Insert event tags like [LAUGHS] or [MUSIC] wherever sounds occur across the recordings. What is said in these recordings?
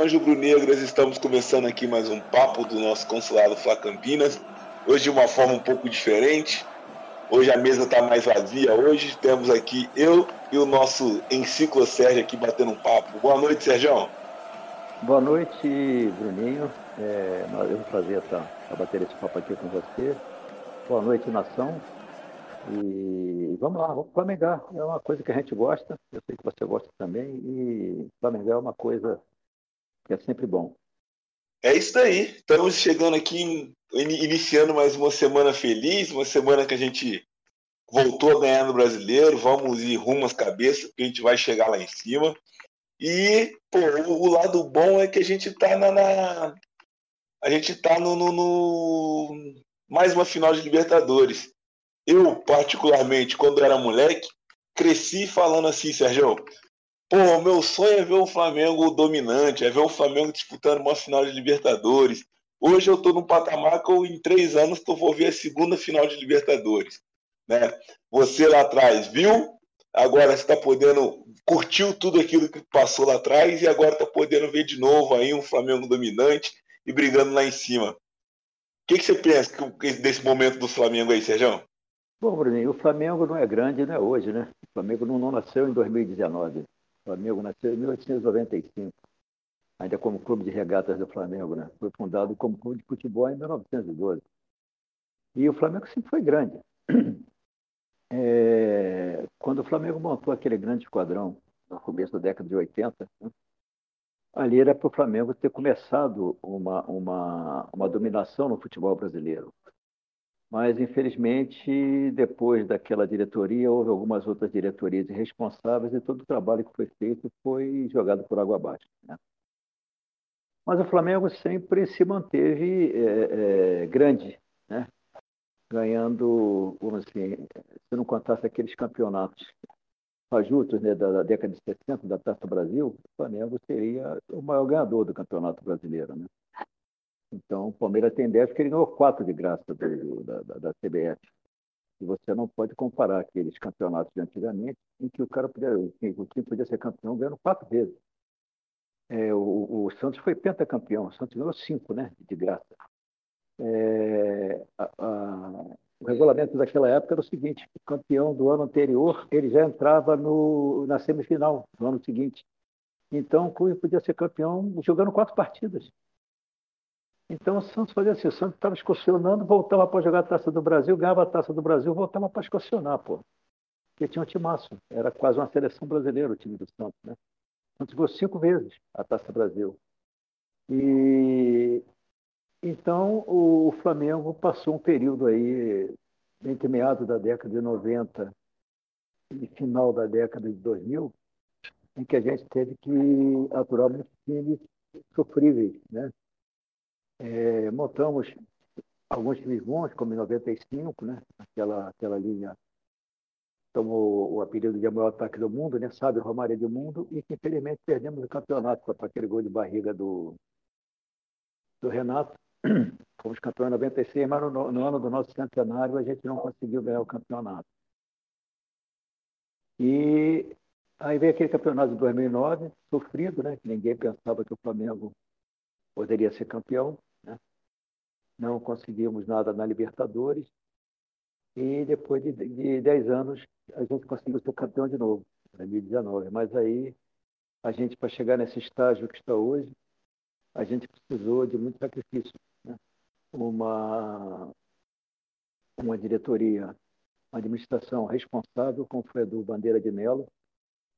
Saudações rubro-negras, estamos começando aqui mais um papo do nosso consulado Fla Campinas. Hoje de uma forma um pouco diferente. Hoje a mesa está mais vazia. Hoje temos aqui eu e o nosso enciclo Sérgio aqui batendo um papo. Boa noite, Sérgio. Boa noite, Bruninho. É, é um prazer estar, estar bater esse papo aqui com você. Boa noite, nação. E vamos lá, vamos flamengar. É uma coisa que a gente gosta, eu sei que você gosta também, e flamengar é uma coisa é sempre bom. É isso aí. Estamos chegando aqui, iniciando mais uma semana feliz, uma semana que a gente voltou a ganhar no brasileiro. Vamos ir rumo às cabeças, porque a gente vai chegar lá em cima. E, pô, o, lado bom é que a gente tá na. na a gente tá no, no, no, mais uma final de Libertadores. Eu, particularmente, quando era moleque, cresci falando assim, Sérgio. Pô, meu sonho é ver o Flamengo dominante, é ver o Flamengo disputando uma final de Libertadores. Hoje eu estou num patamar que eu, em três anos eu vou ver a segunda final de Libertadores. Né? Você lá atrás viu, agora está podendo, curtiu tudo aquilo que passou lá atrás e agora está podendo ver de novo aí um Flamengo dominante e brigando lá em cima. O que, que você pensa desse momento do Flamengo aí, Sérgio? Bom, Bruninho, o Flamengo não é grande, não é hoje, né? O Flamengo não, não nasceu em 2019. Flamengo nasceu em 1895, ainda como clube de regatas do Flamengo, né? Foi fundado como clube de futebol em 1912. E o Flamengo sempre foi grande. [CLEARS THROAT] É, quando o Flamengo montou aquele grande esquadrão no começo da década de 80, né? ali era para o Flamengo ter começado uma, uma, uma dominação no futebol brasileiro. Mas, infelizmente, depois daquela diretoria, houve algumas outras diretorias irresponsáveis e todo o trabalho que foi feito foi jogado por água abaixo. Né? Mas o Flamengo sempre se manteve é, é, grande, né? ganhando, vamos assim, se não contasse aqueles campeonatos fajutos né, da, da, década de 60, da Taça Brasil, o Flamengo seria o maior ganhador do Campeonato Brasileiro. Né? Então, o Palmeiras tem 10 porque ele ganhou quatro de graça do, da, da, da, CBF. E você não pode comparar aqueles campeonatos de antigamente em que o cara podia, o time podia ser campeão ganhando quatro vezes. É, o, o, Santos foi pentacampeão, o Santos ganhou cinco, né, de graça. É, a, a, o regulamento daquela época era o seguinte: o campeão do ano anterior ele já entrava no, na semifinal do ano seguinte. Então o clube podia ser campeão jogando quatro partidas. Então o Santos fazia assim, o Santos estava escocionando, voltava para jogar a Taça do Brasil, ganhava a Taça do Brasil, voltava para escocionar, pô. Porque tinha um timaço, era quase uma seleção brasileira o time do Santos, né? O Santos ganhou cinco vezes a Taça Brasil. E então o Flamengo passou um período aí, entre meados da década de 90 e final da década de 2000, em que a gente teve que aturar muitos times sofríveis, né? É, montamos alguns times bons, como em 95, né? aquela, aquela linha tomou o apelido de maior ataque do mundo, né? sabe, Romário do mundo, e que infelizmente perdemos o campeonato para aquele gol de barriga do, do Renato. [CLEARS THROAT] Fomos campeões em 96, mas no, no ano do nosso centenário a gente não conseguiu ganhar o campeonato. E aí veio aquele campeonato de 2009, sofrido, né? que ninguém pensava que o Flamengo poderia ser campeão não conseguimos nada na Libertadores. E depois de, de 10 anos, a gente conseguiu ser campeão de novo, em 2019. Mas aí, a gente, para chegar nesse estágio que está hoje, a gente precisou de muito sacrifício. Né? Uma, uma diretoria, uma administração responsável, como foi a do Bandeira de Melo,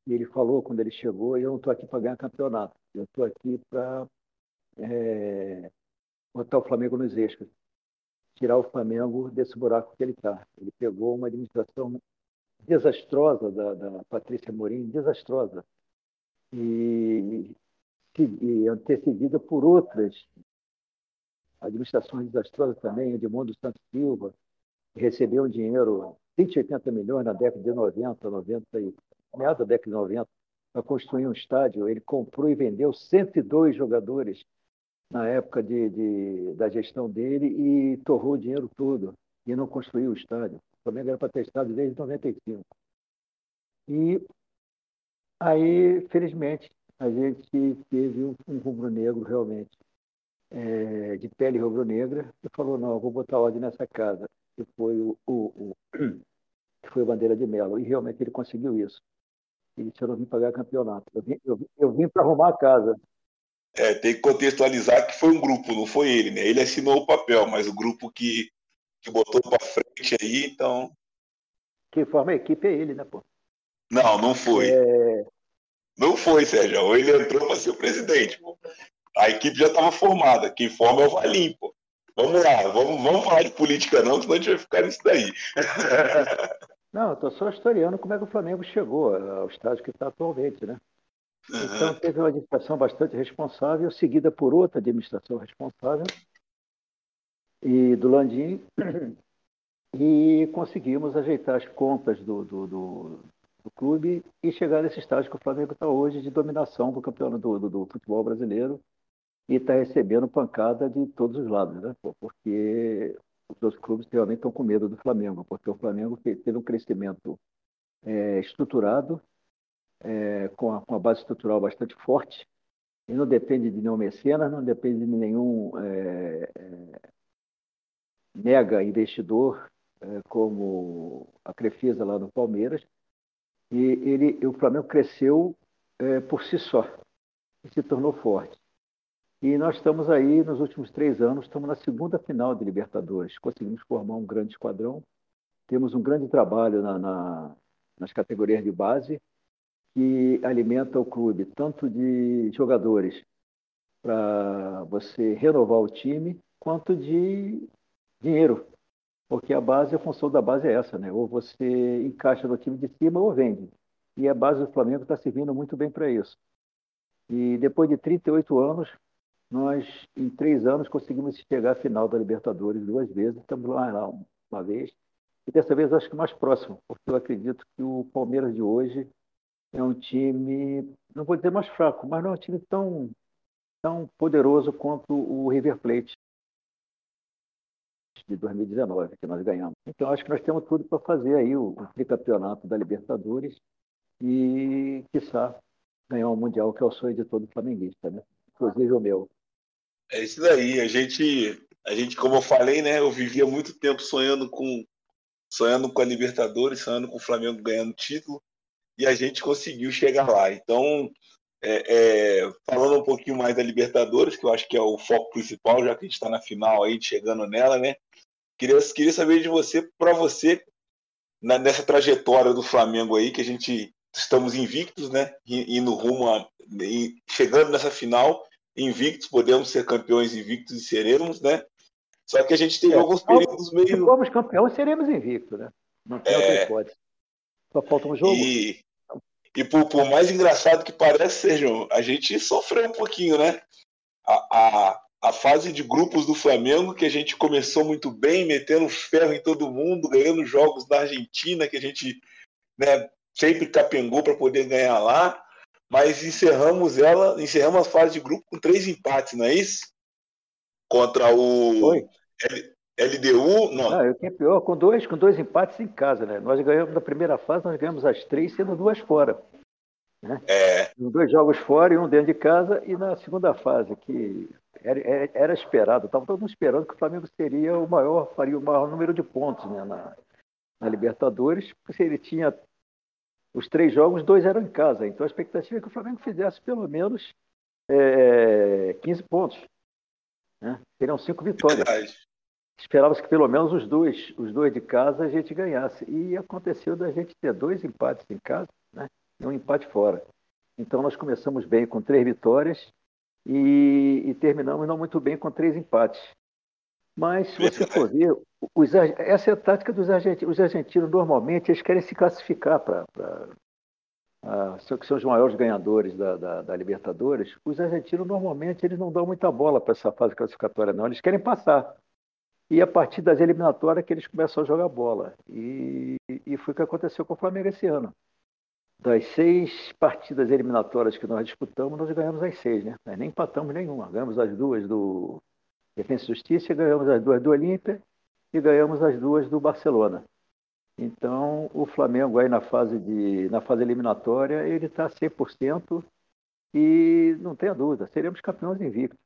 e ele falou quando ele chegou, eu não estou aqui para ganhar campeonato, eu estou aqui para é, botar o Flamengo nos eixos, tirar o Flamengo desse buraco que ele está. Ele pegou uma administração desastrosa da, da Patrícia Morim, desastrosa, e, e antecedida por outras administrações desastrosas também, Edmundo Santos Silva, que recebeu um dinheiro, 180 milhões na década de 90, 90 e meados da década de 90, para construir um estádio. Ele comprou e vendeu 102 jogadores na época de, de, da gestão dele e torrou o dinheiro todo e não construiu o estádio. O Flamengo era para ter estádio desde 95. E aí, felizmente, a gente teve um, um rubro-negro realmente é, de pele rubro-negra e falou, não, vou botar ordem nessa casa, que foi o, o, o [CLEARS THROAT] que foi o Bandeira de Melo. E realmente ele conseguiu isso. Ele disse, eu não vim pagar campeonato, eu vim, eu eu vim para arrumar a casa. É, tem que contextualizar que foi um grupo, não foi ele, né? Ele assinou o papel, mas o grupo que, que botou para frente aí, então. Quem forma a equipe é ele, né, pô? Não, não foi. É... Não foi, Sérgio. Ele entrou para ser o presidente, pô. A equipe já estava formada. Quem forma é o Valim, pô. Vamos lá, vamos, vamos falar de política não, senão a gente vai ficar nisso daí. [LAUGHS] Não, eu estou só historiando como é que o Flamengo chegou ao estágio que está atualmente, né? Então teve uma administração bastante responsável, seguida por outra administração responsável, e do Landim, [CLEARS THROAT] e conseguimos ajeitar as contas do, do, do, do clube e chegar nesse estágio que o Flamengo está hoje de dominação do campeonato do, do, do futebol brasileiro e está recebendo pancada de todos os lados, né? Porque os outros clubes realmente estão com medo do Flamengo, porque o Flamengo teve um crescimento é, estruturado, é, com, a, com, a, base estrutural bastante forte, e não depende de nenhum mecenas, não depende de nenhum é, é mega investidor, é, como a Crefisa lá no Palmeiras, e ele, o Flamengo cresceu é, por si só e se tornou forte. E nós estamos aí, nos últimos três anos, estamos na segunda final de Libertadores. Conseguimos formar um grande esquadrão. Temos um grande trabalho na, na, nas categorias de base, que alimenta o clube, tanto de jogadores para você renovar o time, quanto de dinheiro. Porque a base, a função da base é essa, né? Ou você encaixa no time de cima ou vende. E a base do Flamengo está servindo muito bem para isso. E depois de 38 anos, nós, em três anos, conseguimos chegar à final da Libertadores duas vezes. Estamos lá, lá uma vez. E dessa vez acho que mais próximo, porque eu acredito que o Palmeiras de hoje é um time, não vou dizer mais fraco, mas não é um time tão, tão poderoso quanto o River Plate de 2019, que nós ganhamos. Então acho que nós temos tudo para fazer aí o, o tricampeonato da Libertadores e, quiçá, ganhar o um Mundial, que é o sonho de todo flamenguista, né? inclusive o meu. É isso daí. A gente, a gente, como eu falei, né? Eu vivia muito tempo sonhando com, sonhando com a Libertadores, sonhando com o Flamengo ganhando título, e a gente conseguiu chegar lá. Então, é, é, falando um pouquinho mais da Libertadores, que eu acho que é o foco principal, já que a gente está na final aí, chegando nela, né? Queria, queria saber de você, para você, na, nessa trajetória do Flamengo aí, que a gente estamos invictos, né? Indo rumo a, chegando nessa final, invictos, podemos ser campeões invictos e seremos, né? Só que a gente teve é, alguns períodos meio. Se formos campeões, seremos invictos, né? Não tem é, outra hipótese. Só falta um jogo. E, e por, por, mais engraçado que pareça, Sérgio, a gente sofreu um pouquinho, né? A, a, a fase de grupos do Flamengo, que a gente começou muito bem, metendo ferro em todo mundo, ganhando jogos da Argentina, que a gente né, sempre capengou para poder ganhar lá mas encerramos ela, encerramos a fase de grupo com três empates, não é isso? Contra o L, LDU, não. não eu que pior, com dois, com dois empates em casa, né? Nós ganhamos na primeira fase, nós ganhamos as três, sendo duas fora. Né? É. Dois jogos fora e um dentro de casa, e na segunda fase, que era, era esperado, estava todo mundo esperando que o Flamengo seria o maior, faria o maior número de pontos né, na, na Libertadores, porque ele tinha os três jogos, dois eram em casa. Então a expectativa é que o Flamengo fizesse pelo menos é, 15 pontos. Né? Seriam cinco vitórias. Esperava-se que pelo menos os dois, os dois de casa a gente ganhasse. E aconteceu da gente ter dois empates em casa né? e um empate fora. Então nós começamos bem com três vitórias e, e terminamos não muito bem com três empates. Mas se você for ver, os, essa é a tática dos argentinos. Os argentinos, normalmente, eles querem se classificar para. Uh, que são os maiores ganhadores da, da, da, Libertadores. Os argentinos, normalmente, eles não dão muita bola para essa fase classificatória, não. Eles querem passar. E a partir das eliminatórias que eles começam a jogar bola. E, e foi o que aconteceu com o Flamengo esse ano. Das seis partidas eliminatórias que nós disputamos, nós ganhamos as seis, né? Nós nem empatamos nenhuma. Ganhamos as duas do Defesa e Justiça, ganhamos as duas do Olímpia e ganhamos as duas do Barcelona. Então, o Flamengo aí na fase, de, na fase eliminatória, ele está 100%. E não tenha dúvida, seremos campeões invictos.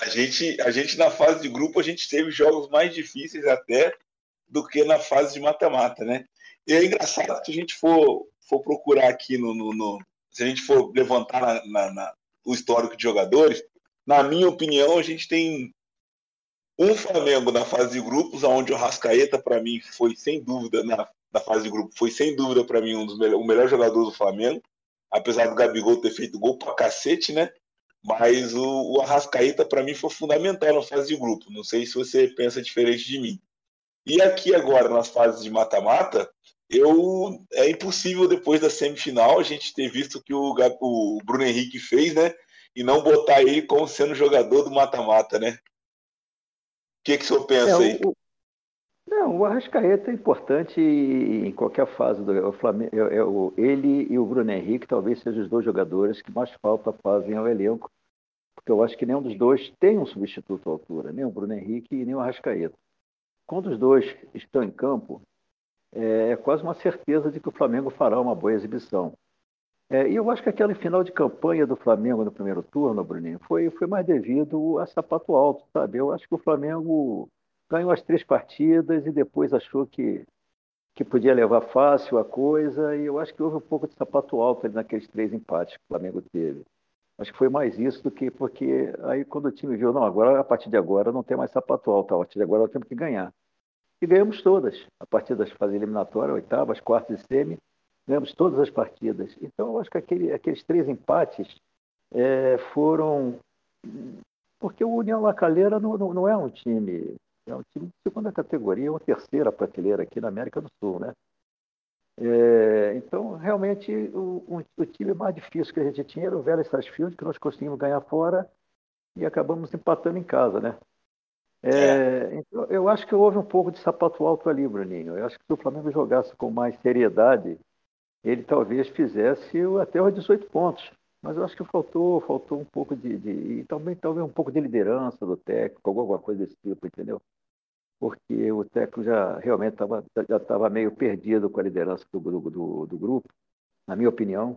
A gente, a gente na fase de grupo, a gente teve jogos mais difíceis até do que na fase de mata-mata, né? E é engraçado que a gente for, for procurar aqui no, no, no se a gente for levantar na, na, na, o histórico de jogadores, na minha opinião, a gente tem um Flamengo na fase de grupos, onde o Rascaeta, para mim, foi sem dúvida, na, na fase de grupo, foi sem dúvida para mim um dos melhores, o melhor do Flamengo, apesar do Gabigol ter feito gol pra cacete, né? Mas o, o Arrascaeta, para mim, foi fundamental na fase de grupo. Não sei se você pensa diferente de mim. E aqui agora, nas fases de mata-mata, eu é impossível depois da semifinal a gente ter visto que o, o Bruno Henrique fez, né? E não botar ele como sendo jogador do mata-mata, né? O que, que o senhor pensa é, aí? O, não, o Arrascaeta é importante em qualquer fase do Flamengo. É, é, ele e o Bruno Henrique talvez sejam os dois jogadores que mais falta fazem ao elenco, porque eu acho que nenhum dos dois tem um substituto à altura, nem o Bruno Henrique e nem o Arrascaeta. Quando os dois estão em campo, é, é quase uma certeza de que o Flamengo fará uma boa exibição. É, e eu acho que aquela final de campanha do Flamengo no primeiro turno, Bruninho, foi, foi mais devido a sapato alto, sabe? Eu acho que o Flamengo ganhou as três partidas e depois achou que, que podia levar fácil a coisa, e eu acho que houve um pouco de sapato alto ali naqueles três empates que o Flamengo teve. Acho que foi mais isso do que porque aí quando o time viu, não, agora a partir de agora não tem mais sapato alto, a partir de agora nós temos que ganhar. E ganhamos todas, a partir das fases eliminatórias, oitavas, quartas e semi, ganhamos todas as partidas. Então eu acho que aquele, aqueles três empates é, foram. Porque o União Lacalheira não, não, não é um time é um time de segunda categoria, uma terceira prateleira aqui na América do Sul, né? É, então, realmente, o, o, o, time mais difícil que a gente tinha era o Vélez Sarsfield, que nós conseguimos ganhar fora e acabamos empatando em casa, né? É, é. Então, eu acho que houve um pouco de sapato alto ali, Bruninho. Eu acho que se o Flamengo jogasse com mais seriedade, ele talvez fizesse até os 18 pontos. Mas eu acho que faltou, faltou um pouco de, de e também talvez um pouco de liderança do técnico, alguma coisa desse tipo, entendeu? Porque o técnico já realmente tava, já estava meio perdido com a liderança do, do, do grupo, na minha opinião.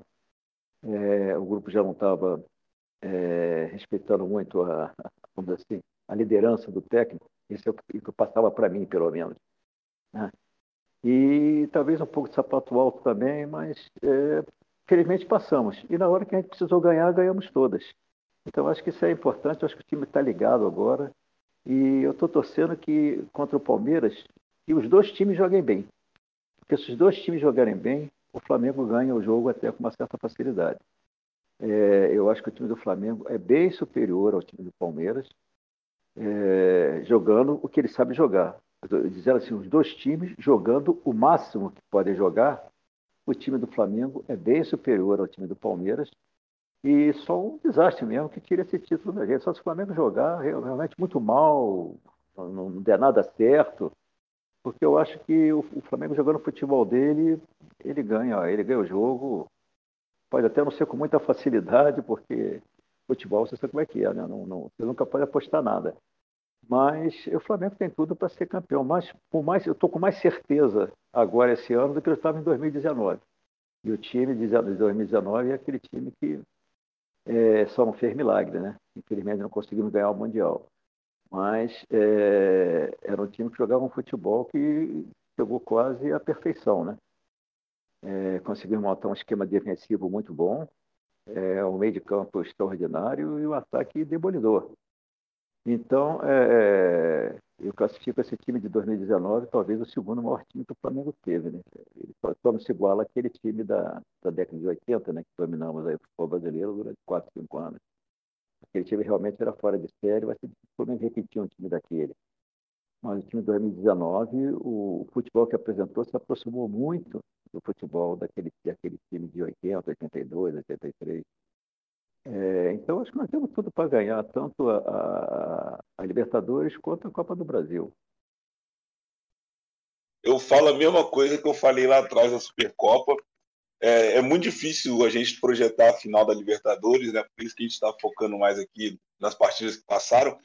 É, o grupo já não estava é, respeitando muito a, [LAUGHS] vamos assim, a liderança do técnico, isso é o que passava para mim, pelo menos. Né? E talvez um pouco de sapato alto também, mas é, felizmente passamos. E na hora que a gente precisou ganhar, ganhamos todas. Então acho que isso é importante, acho que o time está ligado agora e eu estou torcendo que contra o Palmeiras que os dois times joguem bem. Porque se os dois times jogarem bem, o Flamengo ganha o jogo até com uma certa facilidade. É, eu acho que o time do Flamengo é bem superior ao time do Palmeiras, é, jogando o que ele sabe jogar. Dizendo assim, os dois times jogando o máximo que podem jogar, o time do Flamengo é bem superior ao time do Palmeiras e só um desastre mesmo que tira esse título da gente. Só se o Flamengo jogar realmente muito mal, não der nada certo, porque eu acho que o Flamengo jogando o futebol dele, ele ganha, ele ganha o jogo. Pode até não ser com muita facilidade, porque futebol você sabe como é que é, né? Não, não, você nunca pode apostar nada. Mas o Flamengo tem tudo para ser campeão. Mas por mais, eu estou com mais certeza agora esse ano do que eu estava em 2019. E o time de 2019 é aquele time que é, só não fez milagre, né? Infelizmente não conseguimos ganhar o Mundial. Mas é, era um time que jogava um futebol que chegou quase à perfeição, né? É, conseguimos montar um esquema defensivo muito bom, é, um meio de campo extraordinário e um ataque demolidor. Então, é, é eu classifico esse time de 2019 talvez o segundo maior time que o Flamengo teve. Né? Ele só se iguala àquele time da, da década de 80, né? que dominamos aí o futebol brasileiro durante 4, 5 anos. Aquele time realmente era fora de série, vai ser difícil repetir um time daquele. Mas o time de 2019, o futebol que apresentou se aproximou muito do futebol daquele, daquele time de 80, 82, 83. É, então, acho que nós temos tudo para ganhar, tanto a, a, a, Libertadores quanto a Copa do Brasil. Eu falo a mesma coisa que eu falei lá atrás da Supercopa. É, é muito difícil a gente projetar a final da Libertadores, né? por isso que a gente está focando mais aqui nas partidas que passaram,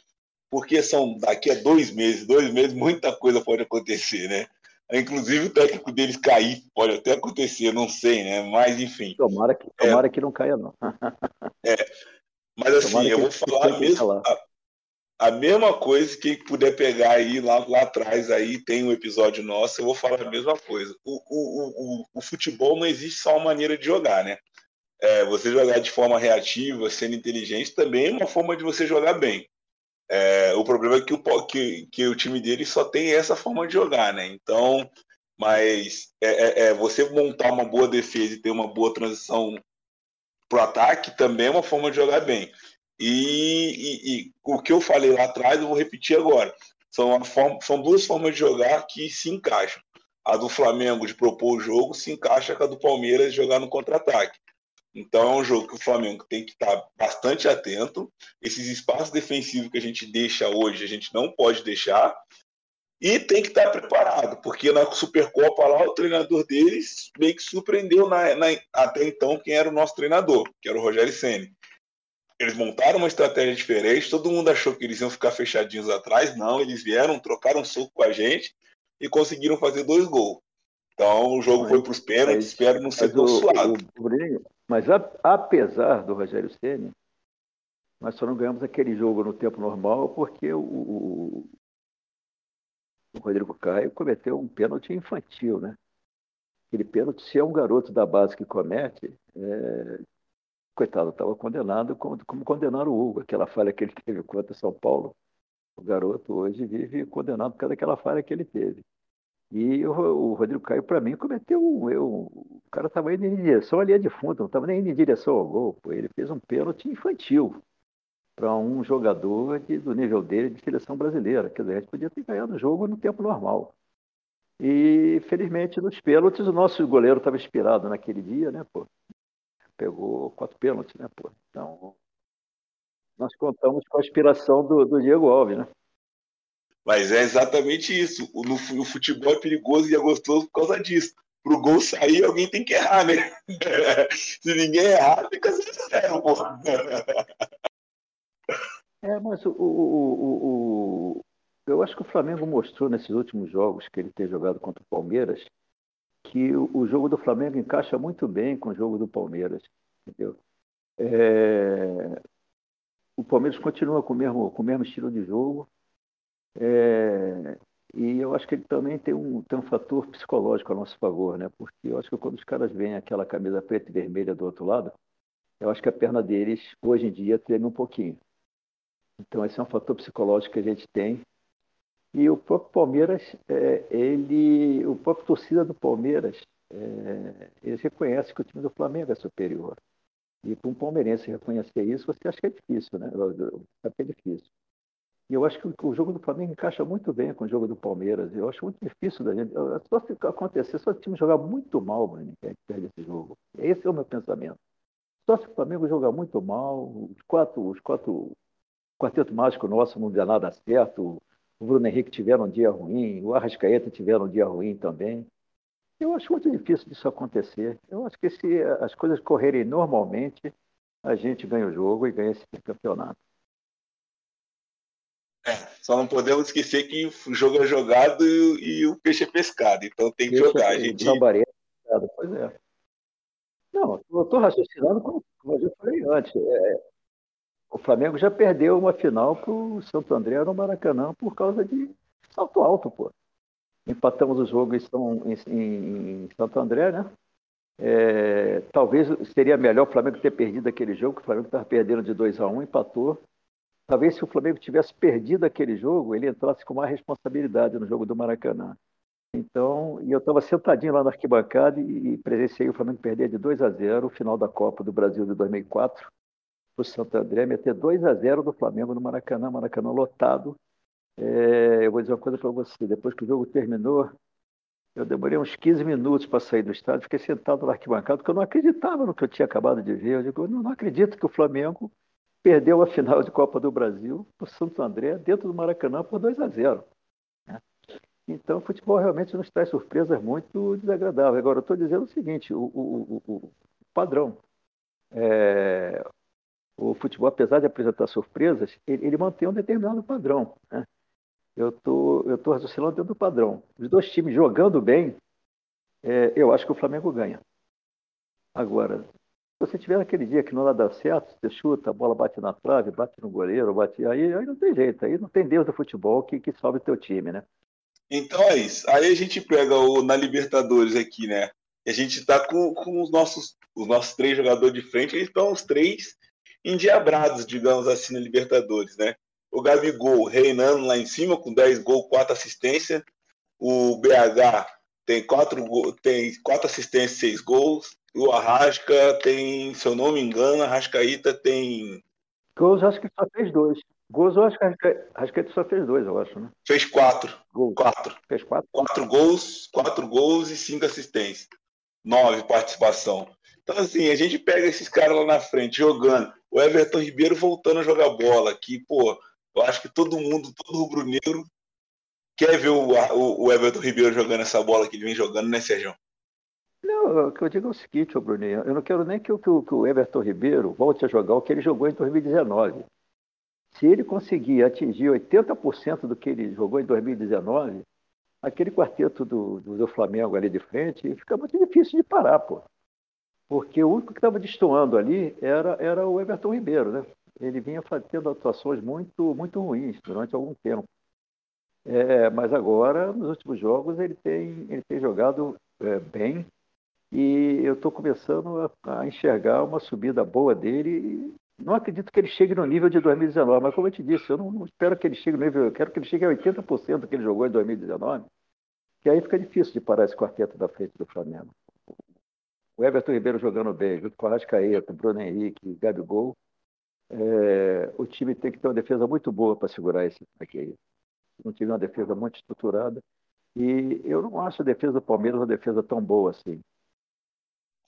porque são daqui a dois meses, dois meses, muita coisa pode acontecer, né? Inclusive o técnico deles cair, pode até acontecer, não sei, né? Mas enfim. Tomara que, tomara é, que não caia, não. é, mas assim, tomara eu vou falar mesmo. A, a, mesma coisa que puder pegar aí lá, lá atrás, aí tem um episódio nosso, eu vou falar a mesma coisa. O, o, o, o futebol não existe só uma maneira de jogar, né? É, você jogar de forma reativa, sendo inteligente, também é uma forma de você jogar bem. É, o problema é que o, que, que o time dele só tem essa forma de jogar, né? Então, mas é, é, é você montar uma boa defesa e ter uma boa transição para o ataque também é uma forma de jogar bem. E, e, e, o que eu falei lá atrás, eu vou repetir agora. São, forma, são duas formas de jogar que se encaixam. A do Flamengo de propor o jogo se encaixa com a do Palmeiras de jogar no contra-ataque. Então é um jogo que o Flamengo tem que estar bastante atento. Esses espaços defensivos que a gente deixa hoje, a gente não pode deixar. E tem que estar preparado, porque na Supercopa lá o treinador deles meio que surpreendeu na, na, até então quem era o nosso treinador, que era o Rogério Senni. Eles montaram uma estratégia diferente, todo mundo achou que eles iam ficar fechadinhos atrás. Não, eles vieram, trocaram um soco com a gente e conseguiram fazer dois gols. Então o jogo mas, foi para os pênaltis, espero não ser tão suado. O, o, mas a, apesar do Rogério Ceni, nós só não ganhamos aquele jogo no tempo normal porque o, o, o Rodrigo Caio cometeu um pênalti infantil, né? Aquele pênalti, se é um garoto da base que comete, é... coitado, estava condenado como, como condenaram o Hugo, aquela falha que ele teve contra São Paulo. O garoto hoje vive condenado por causa daquela falha que ele teve. E o, o Rodrigo Caio, para mim, cometeu um erro. O cara estava indo em direção à linha de fundo, não estava nem indo em direção ao gol. Pô. Ele fez um pênalti infantil para um jogador de, do nível dele de seleção brasileira. Quer dizer, a gente podia ter ganhado o jogo no tempo normal. E, felizmente, nos pênaltis, o nosso goleiro estava inspirado naquele dia, né, pô? Pegou quatro pênaltis, né, pô? Então, nós contamos com a inspiração do, do Diego Alves, né? Mas é exatamente isso. O, no, o futebol é perigoso e é gostoso por causa disso. Para o gol sair, alguém tem que errar, né? [LAUGHS] Se ninguém errar, fica 0 pô. É, mas o, o, o, eu acho que o Flamengo mostrou nesses últimos jogos que ele tem jogado contra o Palmeiras que o, jogo do Flamengo encaixa muito bem com o jogo do Palmeiras. Entendeu? É, o Palmeiras continua com o mesmo, com o mesmo estilo de jogo, é, e eu acho que ele também tem um, tem um fator psicológico a nosso favor, né? Porque eu acho que quando os caras veem aquela camisa preta e vermelha do outro lado, eu acho que a perna deles, hoje em dia, treme um pouquinho. Então, esse é um fator psicológico que a gente tem. E o próprio Palmeiras, é, ele, o próprio torcida do Palmeiras, é, eles reconhecem que o time do Flamengo é superior. E para um palmeirense reconhecer isso, você acha que é difícil, né? Sabe que é difícil. E eu acho que o jogo do Flamengo encaixa muito bem com o jogo do Palmeiras. Eu acho muito difícil da gente. Só se acontecer, só o time jogar muito mal, Bruno, que a gente perde esse jogo. Esse é o meu pensamento. Só se o Flamengo jogar muito mal, os quatro, os quatro, o quarteto mágico nosso não der nada certo, o Bruno Henrique tiver um dia ruim, o Arrascaeta tiver um dia ruim também. Eu acho muito difícil disso acontecer. Eu acho que se as coisas correrem normalmente, a gente ganha o jogo e ganha esse campeonato. É, só não podemos esquecer que o jogo é jogado e, e o peixe é pescado. Então tem que jogar. A gente... é pois é. Não, eu estou raciocinando como, como eu falei antes. É, o Flamengo já perdeu uma final para o Santo André no Maracanã por causa de salto alto, pô. Empatamos o jogo em, São, em, em Santo André, né? É, talvez seria melhor o Flamengo ter perdido aquele jogo, que o Flamengo estava perdendo de 2 a 1 um, empatou. Talvez se o Flamengo tivesse perdido aquele jogo, ele entrasse com mais responsabilidade no jogo do Maracanã. Então, e eu estava sentadinho lá na arquibancada e presenciei o Flamengo perder de 2 a 0 o final da Copa do Brasil de 2004 o Santo André, meter 2 a 0 do Flamengo no Maracanã, Maracanã lotado. É, eu vou dizer uma coisa para você, depois que o jogo terminou, eu demorei uns 15 minutos para sair do estádio, fiquei sentado na arquibancada, porque eu não acreditava no que eu tinha acabado de ver. Eu digo, não acredito que o Flamengo perdeu a final de Copa do Brasil para o Santo André, dentro do Maracanã, por 2 a 0. Né? Então, o futebol realmente nos traz surpresas muito desagradáveis. Agora, eu estou dizendo o seguinte: o, o, o, o padrão. É, o futebol, apesar de apresentar surpresas, ele, ele mantém um determinado padrão. Né? eu tô, eu tô raciocinando dentro do padrão. Os dois times jogando bem, é, eu acho que o Flamengo ganha. Agora, se você tiver aquele dia que não dá certo, você chuta, a bola bate na trave, bate no goleiro, bate aí, aí não tem jeito, aí não tem Deus do futebol que, que salve o teu time, né? Então é isso. Aí a gente pega o, na Libertadores aqui, né? E a gente tá com, com os, nossos, os nossos três jogadores de frente, eles estão os três endiabrados, digamos assim, na Libertadores, né? O Gabigol reinando lá em cima com 10 gols, 4 assistências. O BH tem 4, tem 4 assistências, 6 gols. O Arrasca tem, se eu não me engano, a Arrascaíta tem. Gols acho que só fez dois. Gols eu acho que a Arrascaíta só fez dois, eu acho, né? Fez quatro. Gols. Quatro. Fez quatro? Quatro gols, quatro gols e cinco assistências. Nove participação. Então, assim, a gente pega esses caras lá na frente jogando. O Everton Ribeiro voltando a jogar bola, que, pô, eu acho que todo mundo, todo rubro-negro, quer ver o, o, o, Everton Ribeiro jogando essa bola que ele vem jogando, né, Sérgio? Não, o que eu digo é o seguinte, ô Bruninho, eu não quero nem que, que, que o Everton Ribeiro volte a jogar o que ele jogou em 2019. Se ele conseguir atingir 80% do que ele jogou em 2019, aquele quarteto do, do, do, Flamengo ali de frente fica muito difícil de parar, pô. Porque o único que estava destoando ali era, era o Everton Ribeiro, né? ele vinha tendo atuações muito, muito ruins durante algum tempo. É, mas agora, nos últimos jogos, ele tem, ele tem jogado é, bem e eu estou começando a, a, enxergar uma subida boa dele. Não acredito que ele chegue no nível de 2019, mas como eu te disse, eu não, não espero que ele chegue no nível, eu quero que ele chegue a 80% que ele jogou em 2019, que aí fica difícil de parar esse quarteto da frente do Flamengo. O Everton Ribeiro jogando bem, junto com o Arrascaeta, Bruno Henrique, Gabigol, é, o time tem que ter uma defesa muito boa para segurar esse aqui aí. Não tive uma defesa muito estruturada. E eu não acho a defesa do Palmeiras uma defesa tão boa assim.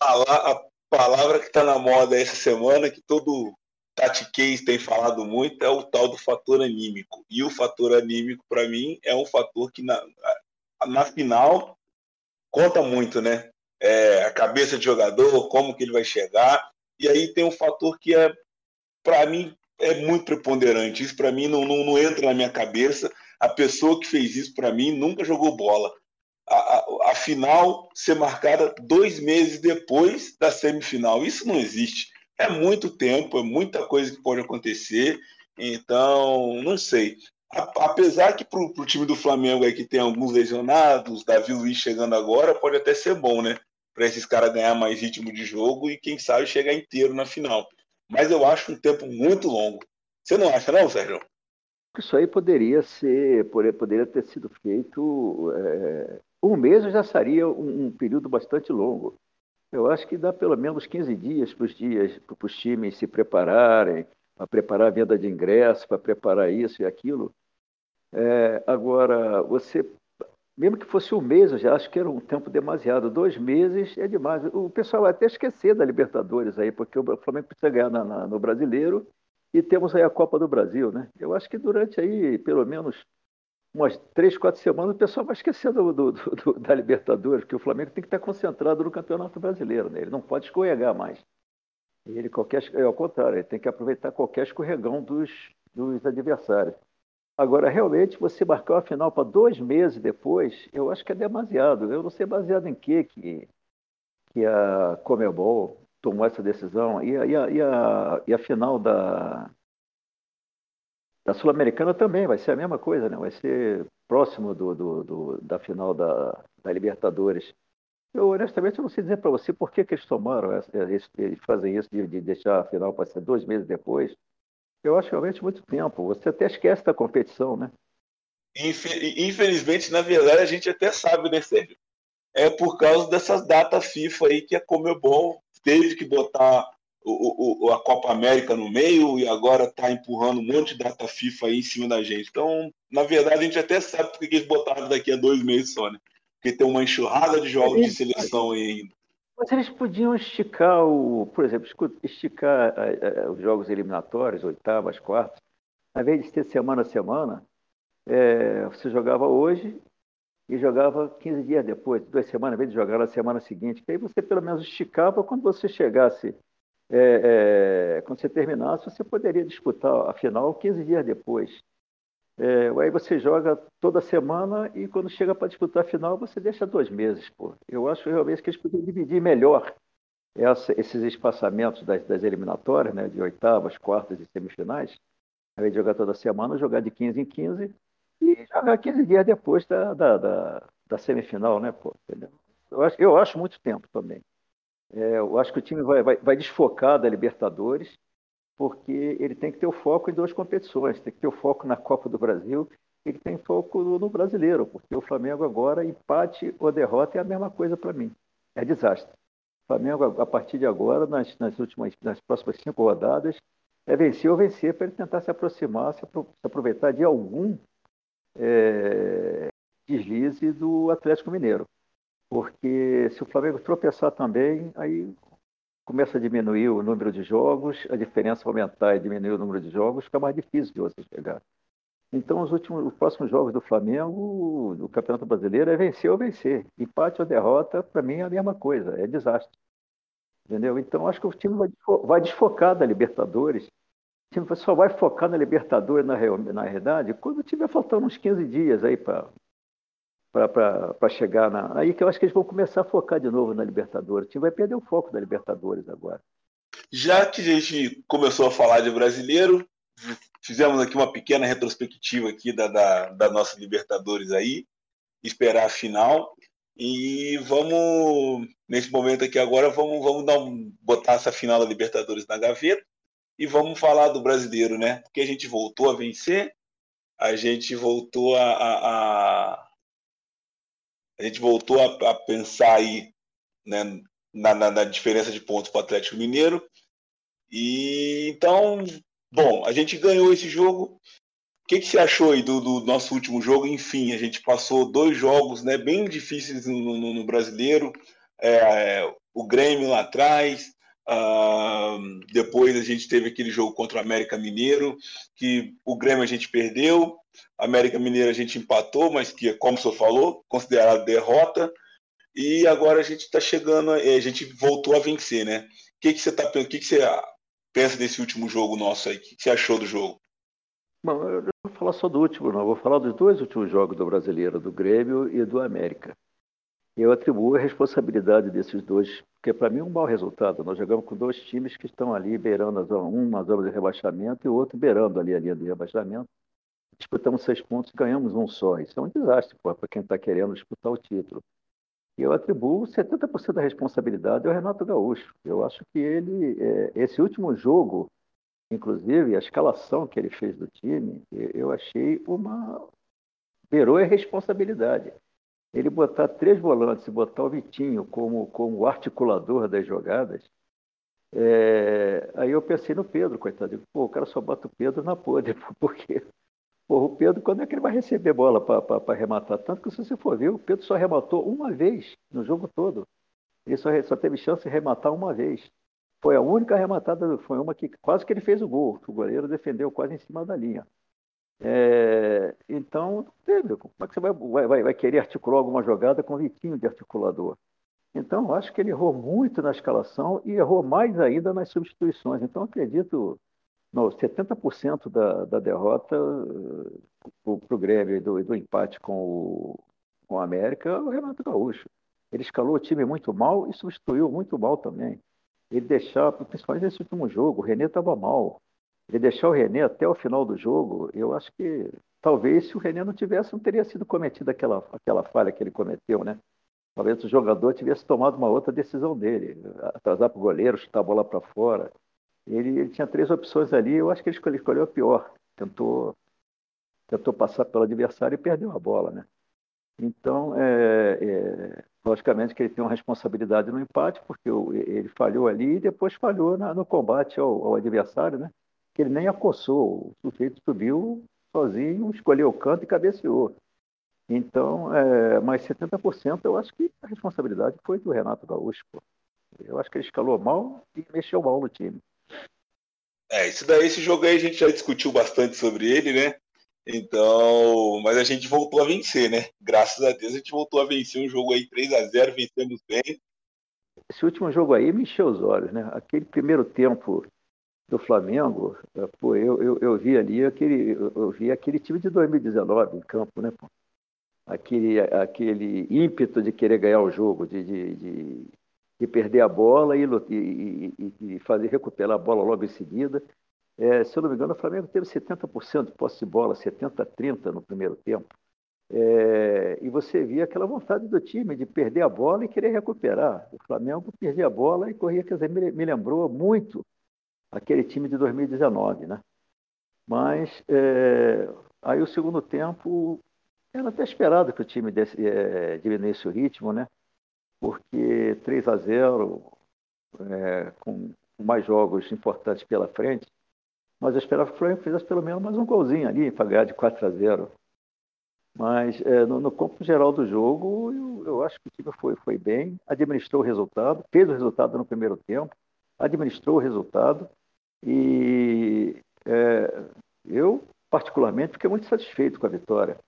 A palavra que está na moda essa semana, que todo tatiquês tem falado muito, é o tal do fator anímico. E o fator anímico, para mim, é um fator que na, na final conta muito, né? É, a cabeça de jogador, como que ele vai chegar. E aí tem um fator que é para mim é muito preponderante. Isso para mim não, não, não, entra na minha cabeça. A pessoa que fez isso para mim nunca jogou bola. A, a, final ser marcada dois meses depois da semifinal. Isso não existe. É muito tempo, é muita coisa que pode acontecer. Então, não sei. A, apesar que para o time do Flamengo é que tem alguns lesionados, Davi Luiz chegando agora, pode até ser bom, né? Para esses caras ganhar mais ritmo de jogo e quem sabe chegar inteiro na final mas eu acho um tempo muito longo. Você não acha, não, Sérgio? Isso aí poderia ser, poderia ter sido feito. É, um mês já seria um, um, período bastante longo. Eu acho que dá pelo menos 15 dias para os dias para os times se prepararem, para preparar a venda de ingressos, para preparar isso e aquilo. É, agora, você mesmo que fosse um mês, eu já acho que era um tempo demasiado. Dois meses é demais. O pessoal vai até esquecer da Libertadores aí, porque o Flamengo precisa ganhar na, na, no Brasileiro e temos aí a Copa do Brasil, né? Eu acho que durante aí, pelo menos umas três, quatro semanas, o pessoal vai esquecer do, do, do, da Libertadores, porque o Flamengo tem que estar concentrado no Campeonato Brasileiro, né? Ele não pode escorregar mais. Ele qualquer, é ao contrário, ele tem que aproveitar qualquer escorregão dos, dos adversários. Agora, realmente, você marcar uma final para dois meses depois, eu acho que é demasiado. Eu não sei baseado em quê que, que a Comebol tomou essa decisão. E a, e a, e a, e a final da, da Sul-Americana também vai ser a mesma coisa, né? vai ser próximo do, do, do da final da, da Libertadores. Eu, honestamente, eu não sei dizer para você por que, que eles tomaram, eles, fazem isso de, de deixar a final para ser dois meses depois. Eu acho realmente muito tempo. Você até esquece da competição, né? Infelizmente, na verdade, a gente até sabe, né, Sérgio? É por causa dessas datas FIFA aí que a Comebol teve que botar o, o, a Copa América no meio e agora está empurrando um monte de data FIFA aí em cima da gente. Então, na verdade, a gente até sabe porque eles botaram daqui a dois meses só, né? Porque tem uma enxurrada de jogos de seleção aí ainda. Mas eles podiam esticar, o, por exemplo, esticar a, a, os jogos eliminatórios, oitavas, quartas, ao invés de ser semana a semana, é, você jogava hoje e jogava 15 dias depois, duas semanas, ao invés de jogar na semana seguinte, que aí você pelo menos esticava quando você chegasse, é, é, quando você terminasse, você poderia disputar a final 15 dias depois. É, aí você joga toda semana e quando chega para disputar a final você deixa dois meses. Pô. Eu acho realmente que eles podiam dividir melhor essa, esses espaçamentos das, das, eliminatórias, né, de oitavas, quartas e semifinais. Ao invés de jogar toda semana, jogar de 15 em 15 e jogar 15 dias depois da, da, da, da semifinal. Né, pô, eu, acho, eu acho muito tempo também. É, eu acho que o time vai, vai, vai desfocar da Libertadores porque ele tem que ter o foco em duas competições, tem que ter o foco na Copa do Brasil e tem foco no brasileiro, porque o Flamengo agora, empate ou derrota é a mesma coisa para mim. É desastre. O Flamengo, a partir de agora, nas, nas, últimas, nas próximas cinco rodadas, é vencer ou vencer para ele tentar se aproximar, se, aproveitar de algum é, deslize do Atlético Mineiro. Porque se o Flamengo tropeçar também, aí começa a diminuir o número de jogos, a diferença aumentar e diminuir o número de jogos, fica mais difícil de você chegar. Então, os, últimos, os próximos jogos do Flamengo, do Campeonato Brasileiro, é vencer ou vencer. Empate ou derrota, para mim, é a mesma coisa, é desastre. Entendeu? Então, acho que o time vai, vai desfocar da Libertadores. O time só vai focar na Libertadores, na, na realidade, quando tiver faltando uns 15 dias aí para para chegar na. Aí que eu acho que eles vão começar a focar de novo na Libertadores. O time vai perder o foco da Libertadores agora. Já que a gente começou a falar de brasileiro, fizemos aqui uma pequena retrospectiva aqui da, da, da nossa Libertadores aí, esperar a final. E vamos, nesse momento aqui agora, vamos, vamos dar um, botar essa final da Libertadores na gaveta e vamos falar do brasileiro, né? Porque a gente voltou a vencer, a gente voltou a, a, a a gente voltou a, a pensar aí né, na, na, na, diferença de pontos para o Atlético Mineiro. E então, bom, a gente ganhou esse jogo. O que, que você achou aí do, do, nosso último jogo? Enfim, a gente passou dois jogos né, bem difíceis no, no, no brasileiro. É, o Grêmio lá atrás, Uh, depois a gente teve aquele jogo contra o América Mineiro, que o Grêmio a gente perdeu, América Mineiro a gente empatou, mas que, como o senhor falou, considerado derrota. E agora a gente está chegando, é, a gente voltou a vencer, né? O que, que você tá, o que, que você pensa desse último jogo nosso aí? O que, que você achou do jogo? Bom, eu não vou falar só do último, não. Eu vou falar dos dois últimos jogos do Brasileiro, do Grêmio e do América. Eu atribuo a responsabilidade desses dois, porque para mim é um mau resultado. Nós jogamos com dois times que estão ali beirando a zona, um na zona de rebaixamento e o outro beirando ali a linha de rebaixamento disputamos seis pontos e ganhamos um só. Isso é um desastre para quem está querendo disputar o título. E eu atribuo 70% da responsabilidade ao Renato Gaúcho. Eu acho que ele, é, esse último jogo, inclusive, a escalação que ele fez do time, eu achei uma. beirou a responsabilidade. Ele botar três volantes e botar o Vitinho como, como articulador das jogadas, é, aí eu pensei no Pedro, coitado. Pô, o cara só bota o Pedro na podre, [LAUGHS] porque Porra, o Pedro, quando é que ele vai receber bola para arrematar? Tanto que, se você for ver, o Pedro só arrematou uma vez no jogo todo. Ele só, só teve chance de arrematar uma vez. Foi a única arrematada, foi uma que quase que ele fez o gol, que o goleiro defendeu quase em cima da linha. É, então, como é que você vai, vai, vai querer articular alguma jogada com o Vitinho de articulador? Então, acho que ele errou muito na escalação e errou mais ainda nas substituições. Então, acredito no, 70% da, da derrota para o Grêmio e do, do, empate com o, com o América é o Renato Gaúcho. Ele escalou o time muito mal e substituiu muito mal também. Ele deixava, principalmente nesse último jogo, o René estava mal. Ele deixar o René até o final do jogo, eu acho que talvez se o René não tivesse, não teria sido cometida aquela, aquela falha que ele cometeu, né? Talvez o jogador tivesse tomado uma outra decisão dele, atrasar para o goleiro, chutar a bola para fora. Ele, ele, tinha três opções ali, eu acho que ele escolheu, a pior. Tentou, tentou passar pelo adversário e perdeu a bola, né? Então, é, é, logicamente que ele tem uma responsabilidade no empate, porque ele falhou ali e depois falhou na, no combate ao, ao, adversário, né? Que ele nem acossou, o sujeito subiu sozinho, escolheu o canto e cabeceou. Então, é, mas 70% eu acho que a responsabilidade foi do Renato Gaúcho. Pô. Eu acho que ele escalou mal e mexeu mal no time. É, isso daí, esse jogo aí a gente já discutiu bastante sobre ele, né? Então, mas a gente voltou a vencer, né? Graças a Deus a gente voltou a vencer um jogo aí 3 a 0 vencemos bem. Esse último jogo aí me encheu os olhos, né? Aquele primeiro tempo do Flamengo, é, pô, eu, eu, eu vi ali aquele, eu vi aquele time de 2019 em campo, né? Pô? Aquele, aquele ímpeto de querer ganhar o jogo, de, de, de, de perder a bola e, e, e, fazer recuperar a bola logo em seguida. É, se eu não me engano, o Flamengo teve 70% de posse de bola, 70 a 30 no primeiro tempo. É, e você via aquela vontade do time de perder a bola e querer recuperar. O Flamengo perdia a bola e corria, quer dizer, me, me lembrou muito aquele time de 2019, né? Mas é, aí o segundo tempo era até esperado que o time desse, é, diminuísse o ritmo, né? Porque 3 a 0 é, com mais jogos importantes pela frente, mas eu esperava que o Flamengo fizesse pelo menos mais um golzinho ali para ganhar de 4 a 0. Mas é, no, no campo geral do jogo, eu, eu, acho que o time foi, foi bem, administrou o resultado, fez o resultado no primeiro tempo, administrou o resultado e é, eu, particularmente, fiquei muito satisfeito com a vitória.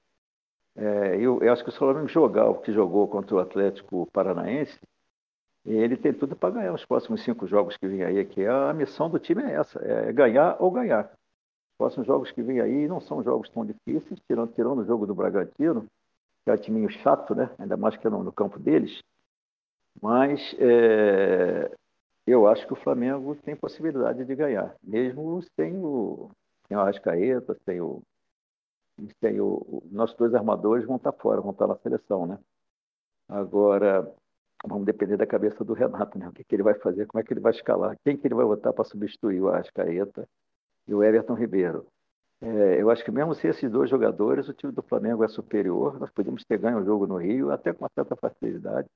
É, eu, eu, acho que o Flamengo jogar o que jogou contra o Atlético Paranaense, ele tem tudo para ganhar os próximos cinco jogos que vem aí, que a missão do time é essa, é ganhar ou ganhar próximos jogos que vêm aí não são jogos tão difíceis, tirando, tirando o jogo do Bragantino, que é um time chato, né? ainda mais que é no, no campo deles. Mas é, eu acho que o Flamengo tem possibilidade de ganhar, mesmo sem o, sem o Arrascaeta, sem o. Sem o nossos dois armadores vão estar fora, vão estar na seleção, né? Agora, vamos depender da cabeça do Renato, né? O que, que ele vai fazer, como é que ele vai escalar, quem que ele vai botar para substituir o Arrascaeta e o Everton Ribeiro. É, eu acho que mesmo sem esses dois jogadores, o time do Flamengo é superior. Nós podíamos ter ganho o jogo no Rio, até com uma certa facilidade,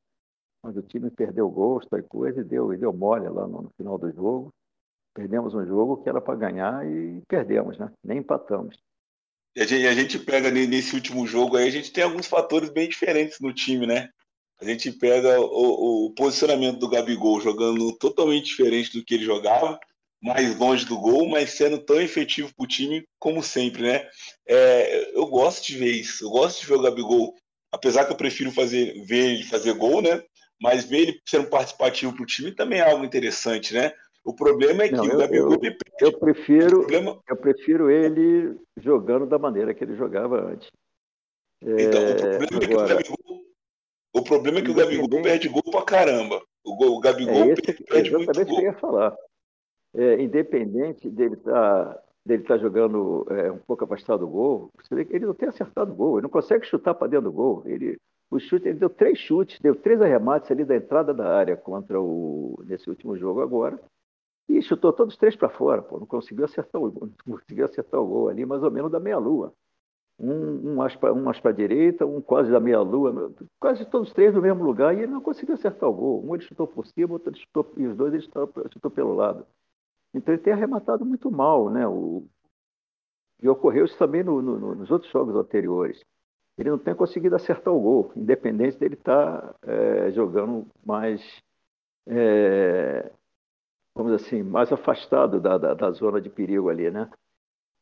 mas o time perdeu gosto e coisa e deu, e deu mole lá no, no final do jogo. Perdemos um jogo que era para ganhar e perdemos, né? Nem empatamos. E a gente, a gente pega nesse último jogo aí, a gente tem alguns fatores bem diferentes no time, né? A gente pega o, o posicionamento do Gabigol jogando totalmente diferente do que ele jogava mais longe do gol, mas sendo tão efetivo para o time como sempre, né? É, eu gosto de ver isso, eu gosto de ver o Gabigol, apesar que eu prefiro fazer, ver ele fazer gol, né? Mas ver ele sendo participativo para o time também é algo interessante, né? O problema é que Não, o Gabigol eu, Eu prefiro, problema... eu prefiro ele jogando da maneira que ele jogava antes. Então, é, o problema agora... é que o Gabigol, o problema é que o Gabigol perde gol pra caramba. O, gol, o Gabigol é esse, perde é exatamente o que eu ia falar é, independente dele estar tá, dele tá jogando é, um pouco afastado do gol, você vê que ele não tem acertado o gol, ele não consegue chutar para dentro do gol. Ele, o chute, ele deu três chutes, deu três arremates ali da entrada da área contra o nesse último jogo agora e chutou todos os três para fora, pô, não conseguiu acertar o não conseguiu acertar o gol ali, mais ou menos da meia lua. Um, um mais para um a direita, um quase da meia lua, quase todos os três no mesmo lugar e ele não conseguiu acertar o gol. Um ele chutou por cima, outro ele chutou e os dois ele chutou, chutou pelo lado. Então ele tem arrematado muito mal, né? O... E ocorreu isso também no, no, nos outros jogos anteriores. Ele não tem conseguido acertar o gol, independente dele estar tá, é, jogando mais, é, vamos dizer assim, mais afastado da, da, da, zona de perigo ali, né?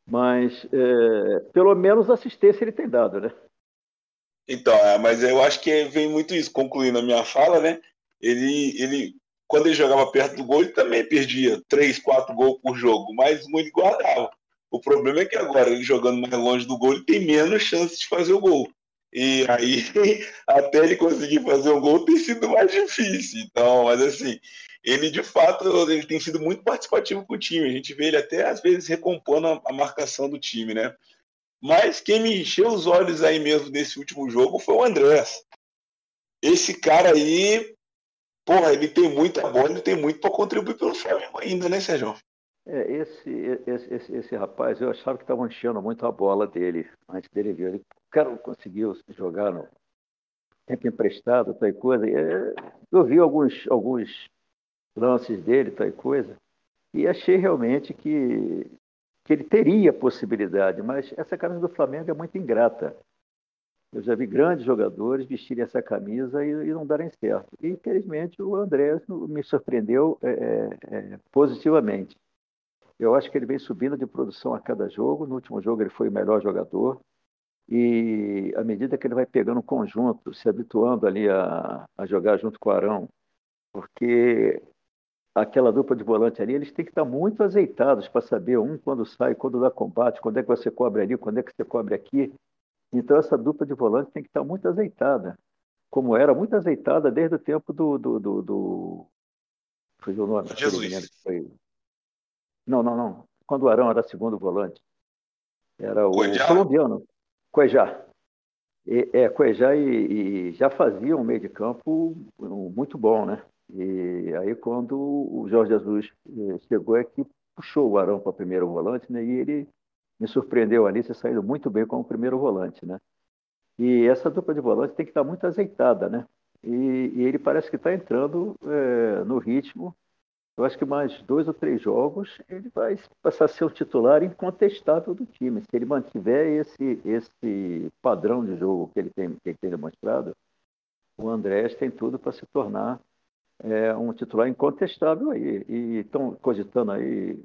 Mas é, pelo menos assistência ele tem dado, né? Então, é, mas eu acho que vem muito isso, concluindo a minha fala, né? Ele, ele quando ele jogava perto do gol, ele também perdia 3, 4 gols por jogo, mas ele guardava. O problema é que agora, ele jogando mais longe do gol, ele tem menos chances de fazer o gol. E aí, [LAUGHS] até ele conseguir fazer um gol, tem sido mais difícil. Então, mas assim, ele de fato ele tem sido muito participativo com o time. A gente vê ele até às vezes recompondo a, a marcação do time, né? Mas quem me encheu os olhos aí mesmo nesse último jogo foi o Andrés. Esse cara aí, porra, ele tem muita bola, ele tem muito para contribuir pelo Flamengo ainda, né, Sérgio? É, esse, esse, esse, esse, rapaz, eu achava que estava enchendo muito a bola dele antes dele vir. Ele, o cara conseguiu jogar no tempo emprestado, tal coisa. É, eu vi alguns, alguns lances dele, tal coisa, e achei realmente que, que ele teria possibilidade, mas essa camisa do Flamengo é muito ingrata. Eu já vi grandes jogadores vestirem essa camisa e, e não darem certo. E, infelizmente, o André me surpreendeu é, é, é, positivamente. Eu acho que ele vem subindo de produção a cada jogo. No último jogo, ele foi o melhor jogador. E à medida que ele vai pegando um conjunto, se habituando ali a, a jogar junto com o Arão, porque aquela dupla de volante ali, eles têm que estar muito azeitados para saber um quando sai, quando dá combate, quando é que você cobre ali, quando é que você cobre aqui. Então, essa dupla de volante tem que estar muito azeitada, como era muito azeitada desde o tempo do. do, do, do... Foi o nome? Jesus. Foi... Não, não, não. Quando o Arão era segundo volante. Era o Cuejá? colombiano. Cuejá. E, é, Cuejá e, e já fazia um meio de campo muito bom, né? E aí, quando o Jorge Jesus eh, chegou, é que puxou o Arão para o primeiro volante, né? E ele me surpreendeu ali, se saindo muito bem como primeiro volante, né? E essa dupla de volante tem que estar muito azeitada, né? E, e ele parece que está entrando é, no ritmo. Eu acho que mais dois ou três jogos ele vai passar a ser o titular incontestável do time. Se ele mantiver esse, esse padrão de jogo que ele tem, que ele tem demonstrado, o Andrés tem tudo para se tornar é, um titular incontestável aí. E estão cogitando aí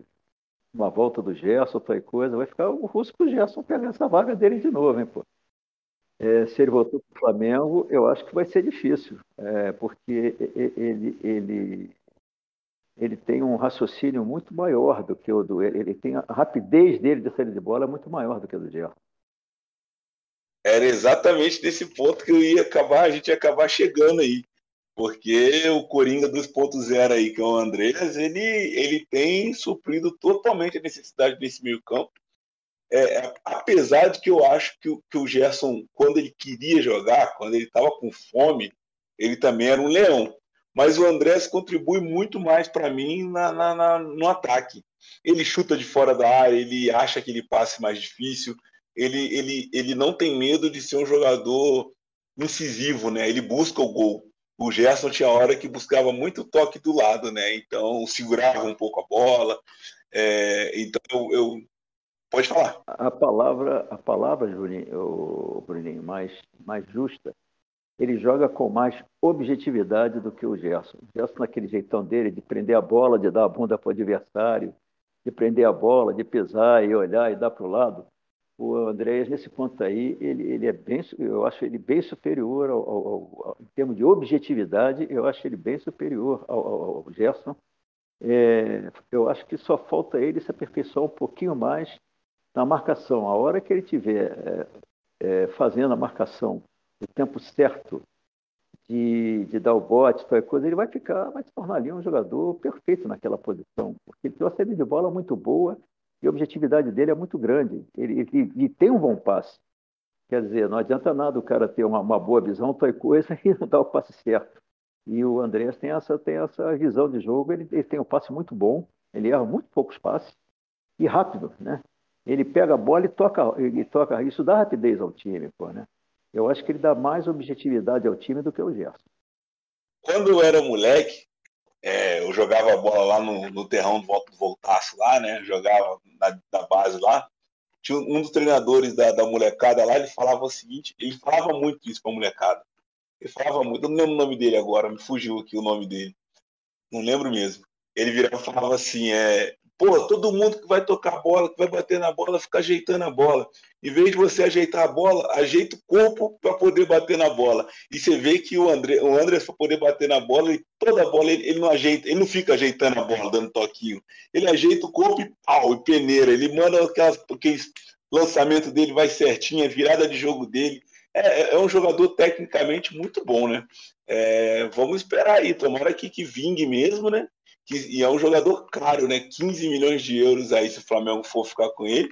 uma volta do Gerson, outra coisa, vai ficar o russo para o Gerson pegar essa vaga dele de novo, hein, pô. É, se ele voltou para o Flamengo, eu acho que vai ser difícil, é, porque ele, ele, ele tem um raciocínio muito maior do que o do. Ele tem a rapidez dele de saída de bola é muito maior do que a do Gerson. Era exatamente desse ponto que eu ia acabar, a gente ia acabar chegando aí. Porque o Coringa 2.0 aí, que é o Andreas, ele, ele tem suprido totalmente a necessidade desse meio campo. É, apesar de que eu acho que, que o Gerson, quando ele queria jogar, quando ele estava com fome, ele também era um leão. Mas o Andrés contribui muito mais para mim na, na, na, no ataque. Ele chuta de fora da área, ele acha que ele passe mais difícil, ele, ele, ele não tem medo de ser um jogador incisivo, né? Ele busca o gol o Gerson tinha hora que buscava muito toque do lado, né? Então segurava um pouco a bola. É, então eu, eu, pode falar. A palavra, a palavra, Juninho, Bruninho, mais mais justa. Ele joga com mais objetividade do que o Gerson. O Gerson naquele jeitão dele de prender a bola, de dar a bunda para o adversário, de prender a bola, de pisar e olhar e dar para o lado o Andréas, nesse ponto aí, ele, ele é bem, eu acho ele bem superior ao, ao, ao, em termos de objetividade, eu acho ele bem superior ao, ao Gerson. É, eu acho que só falta ele se aperfeiçoar um pouquinho mais na marcação. A hora que ele estiver é, é, fazendo a marcação o tempo certo de, de dar o bote, qualquer coisa, ele vai ficar, vai se tornar ali um jogador perfeito naquela posição, porque ele tem uma saída de bola muito boa e a objetividade dele é muito grande. Ele, ele, ele, tem um bom passe. Quer dizer, não adianta nada o cara ter uma, uma boa visão, outra coisa, [LAUGHS] e não dar o passe certo. E o Andrés tem essa, tem essa visão de jogo, ele, ele tem um passe muito bom, ele erra muito poucos passes e rápido, né? Ele pega a bola e toca, e toca. Isso dá rapidez ao time, pô, né? Eu acho que ele dá mais objetividade ao time do que o Gerson. Quando eu era moleque, é, eu jogava a bola lá no, no terrão do Voltaço lá, né? Jogava na, na, base lá. Tinha um dos treinadores da, da molecada lá, ele falava o seguinte, ele falava muito isso pra molecada. Ele falava muito, eu não lembro o nome dele agora, me fugiu aqui o nome dele. Não lembro mesmo. Ele virava e falava assim, é, Pô, todo mundo que vai tocar a bola, que vai bater na bola, fica ajeitando a bola. Em vez de você ajeitar a bola, ajeita o corpo para poder bater na bola. E você vê que o André, o André para poder bater na bola, ele, toda a bola ele, ele, não ajeita, ele não fica ajeitando a bola, dando toquinho. Ele ajeita o corpo e pau, e peneira. Ele manda aquelas, aqueles lançamento dele vai certinho, a virada de jogo dele. É, é, é um jogador tecnicamente muito bom, né? É, vamos esperar aí, tomara que, que vingue mesmo, né? E é um jogador caro, né? 15 milhões de euros aí se o Flamengo for ficar com ele.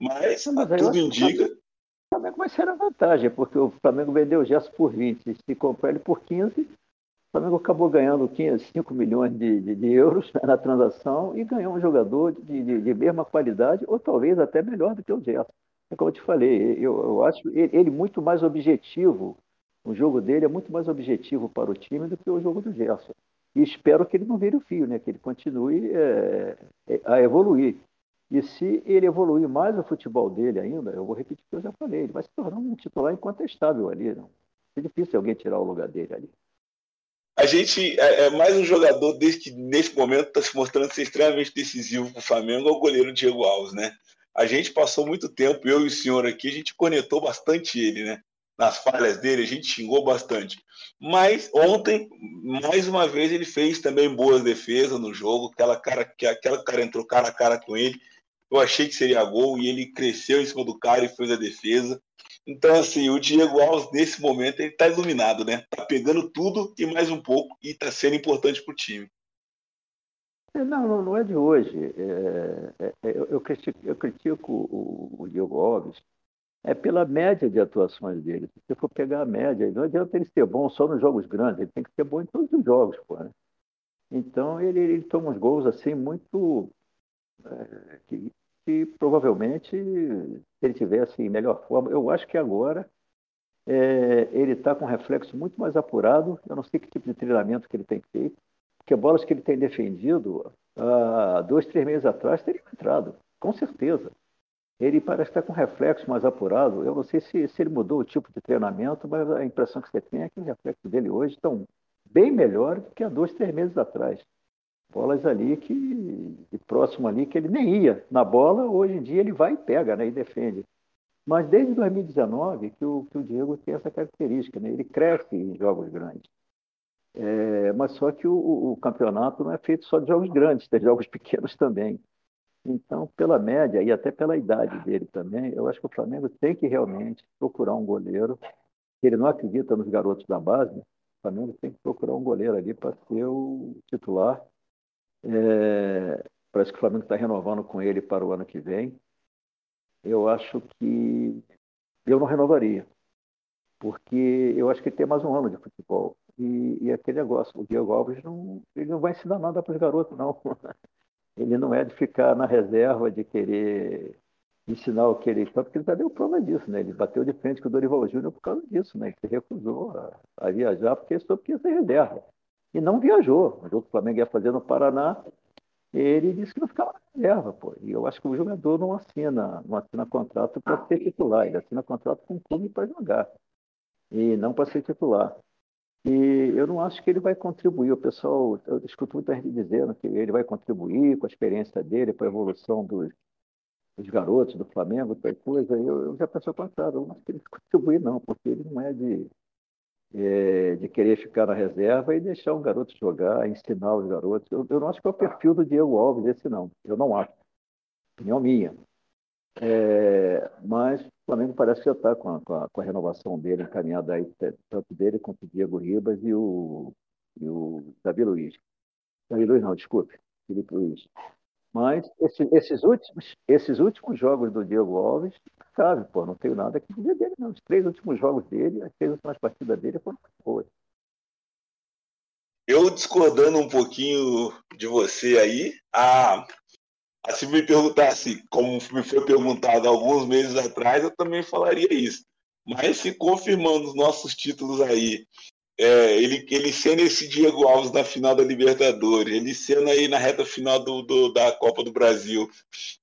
Mas, mas tudo indica. O Flamengo vai ser a vantagem, porque o Flamengo vendeu o Gesso por 20, se comprar ele por 15, o Flamengo acabou ganhando 15, 5 milhões de, de, de euros na transação e ganhou um jogador de, de, de, mesma qualidade, ou talvez até melhor do que o Gerson. É como eu te falei, eu, eu acho ele, ele, muito mais objetivo, o jogo dele é muito mais objetivo para o time do que o jogo do Gerson. E espero que ele não vire o fio, né? que ele continue é, é, a evoluir. E se ele evoluir mais o futebol dele ainda, eu vou repetir o que eu já falei, ele vai se tornar um titular incontestável ali. Não? É difícil alguém tirar o lugar dele ali. A gente é, é mais um jogador desde que nesse momento está se mostrando ser extremamente decisivo para o Flamengo, é o goleiro Diego Alves, né? A gente passou muito tempo, eu e o senhor aqui, a gente conectou bastante ele, né? Nas falhas dele, a gente xingou bastante. Mas ontem, mais uma vez, ele fez também boas defesas no jogo. Aquela cara que aquela cara entrou cara a cara com ele. Eu achei que seria gol e ele cresceu em cima do cara e fez a defesa. Então, assim, o Diego Alves, nesse momento, ele tá iluminado, né? Tá pegando tudo e mais um pouco e tá sendo importante pro time. É, não, não, é de hoje. É, é, é, eu, eu, critico, eu critico o, o Diego Alves é pela média de atuações dele. Se você for pegar a média, não adianta ele ser bom só nos jogos grandes, ele tem que ser bom em todos os jogos, pô, né? Então ele, ele toma uns gols assim muito é, que, que, provavelmente se ele tivesse em melhor forma, eu acho que agora é, ele está com um reflexo muito mais apurado. Eu não sei que tipo de treinamento que ele tem feito, porque bolas que ele tem defendido há dois, três meses atrás teriam entrado, com certeza ele parece estar com reflexo mais apurado. Eu não sei se, se ele mudou o tipo de treinamento, mas a impressão que você tem é que os reflexos dele hoje estão bem melhores do que há dois, três meses atrás. Bolas ali que, próximo ali, que ele nem ia na bola, hoje em dia ele vai e pega né, e defende. Mas desde 2019 que o, que o Diego tem essa característica, né? ele cresce em jogos grandes. É, mas só que o, o, campeonato não é feito só de jogos grandes, tem jogos [LAUGHS] pequenos também. Então, pela média e até pela idade dele também, eu acho que o Flamengo tem que realmente procurar um goleiro. Ele não acredita nos garotos da base, o Flamengo tem que procurar um goleiro ali para ser o titular. É, parece que o Flamengo está renovando com ele para o ano que vem. Eu acho que eu não renovaria, porque eu acho que ele tem mais um ano de futebol. E, e aquele negócio, o Diego Alves não, ele não vai ensinar nada para os garotos, não. [LAUGHS] ele não é de ficar na reserva, de querer ensinar o que ele quer, porque ele já deu prova disso, né? Ele bateu de frente com o Dorival Júnior por causa disso, né? Ele se recusou a, a viajar porque soube que ia ser reserva. E não viajou. O jogo que o Flamengo ia fazer no Paraná, ele disse que não ficava na reserva, pô. E eu acho que o jogador não assina, não assina contrato para ser titular, ele assina contrato com o clube para jogar. E não para ser titular. E eu não acho que ele vai contribuir. O pessoal, eu escuto muita gente dizendo que ele vai contribuir com a experiência dele para a evolução dos, dos garotos do Flamengo, tal coisa. Eu, eu já penso ao contrário. Eu não acho que ele vai contribuir, não, porque ele não é de, é, de querer ficar na reserva e deixar um garoto jogar, ensinar os garotos. Eu, eu não acho que é o perfil do Diego Alves esse, não. Eu não acho. Opinião minha. É, mas o Flamengo parece que já está com, com, com, a renovação dele encaminhada aí, tanto dele quanto o Diego Ribas e o, e o Davi Luiz. Davi Luiz não, desculpe, Felipe Luiz. Mas esse, esses, últimos, esses últimos jogos do Diego Alves, sabe, pô, não tenho nada que dizer dele, não. Os três últimos jogos dele, as três últimas partidas dele foram boas. Eu discordando um pouquinho de você aí, a se me perguntasse, como me foi perguntado alguns meses atrás, eu também falaria isso. Mas se confirmando os nossos títulos aí, é, ele, ele sendo esse Diego Alves na final da Libertadores, ele sendo aí na reta final do, do da Copa do Brasil, [LAUGHS]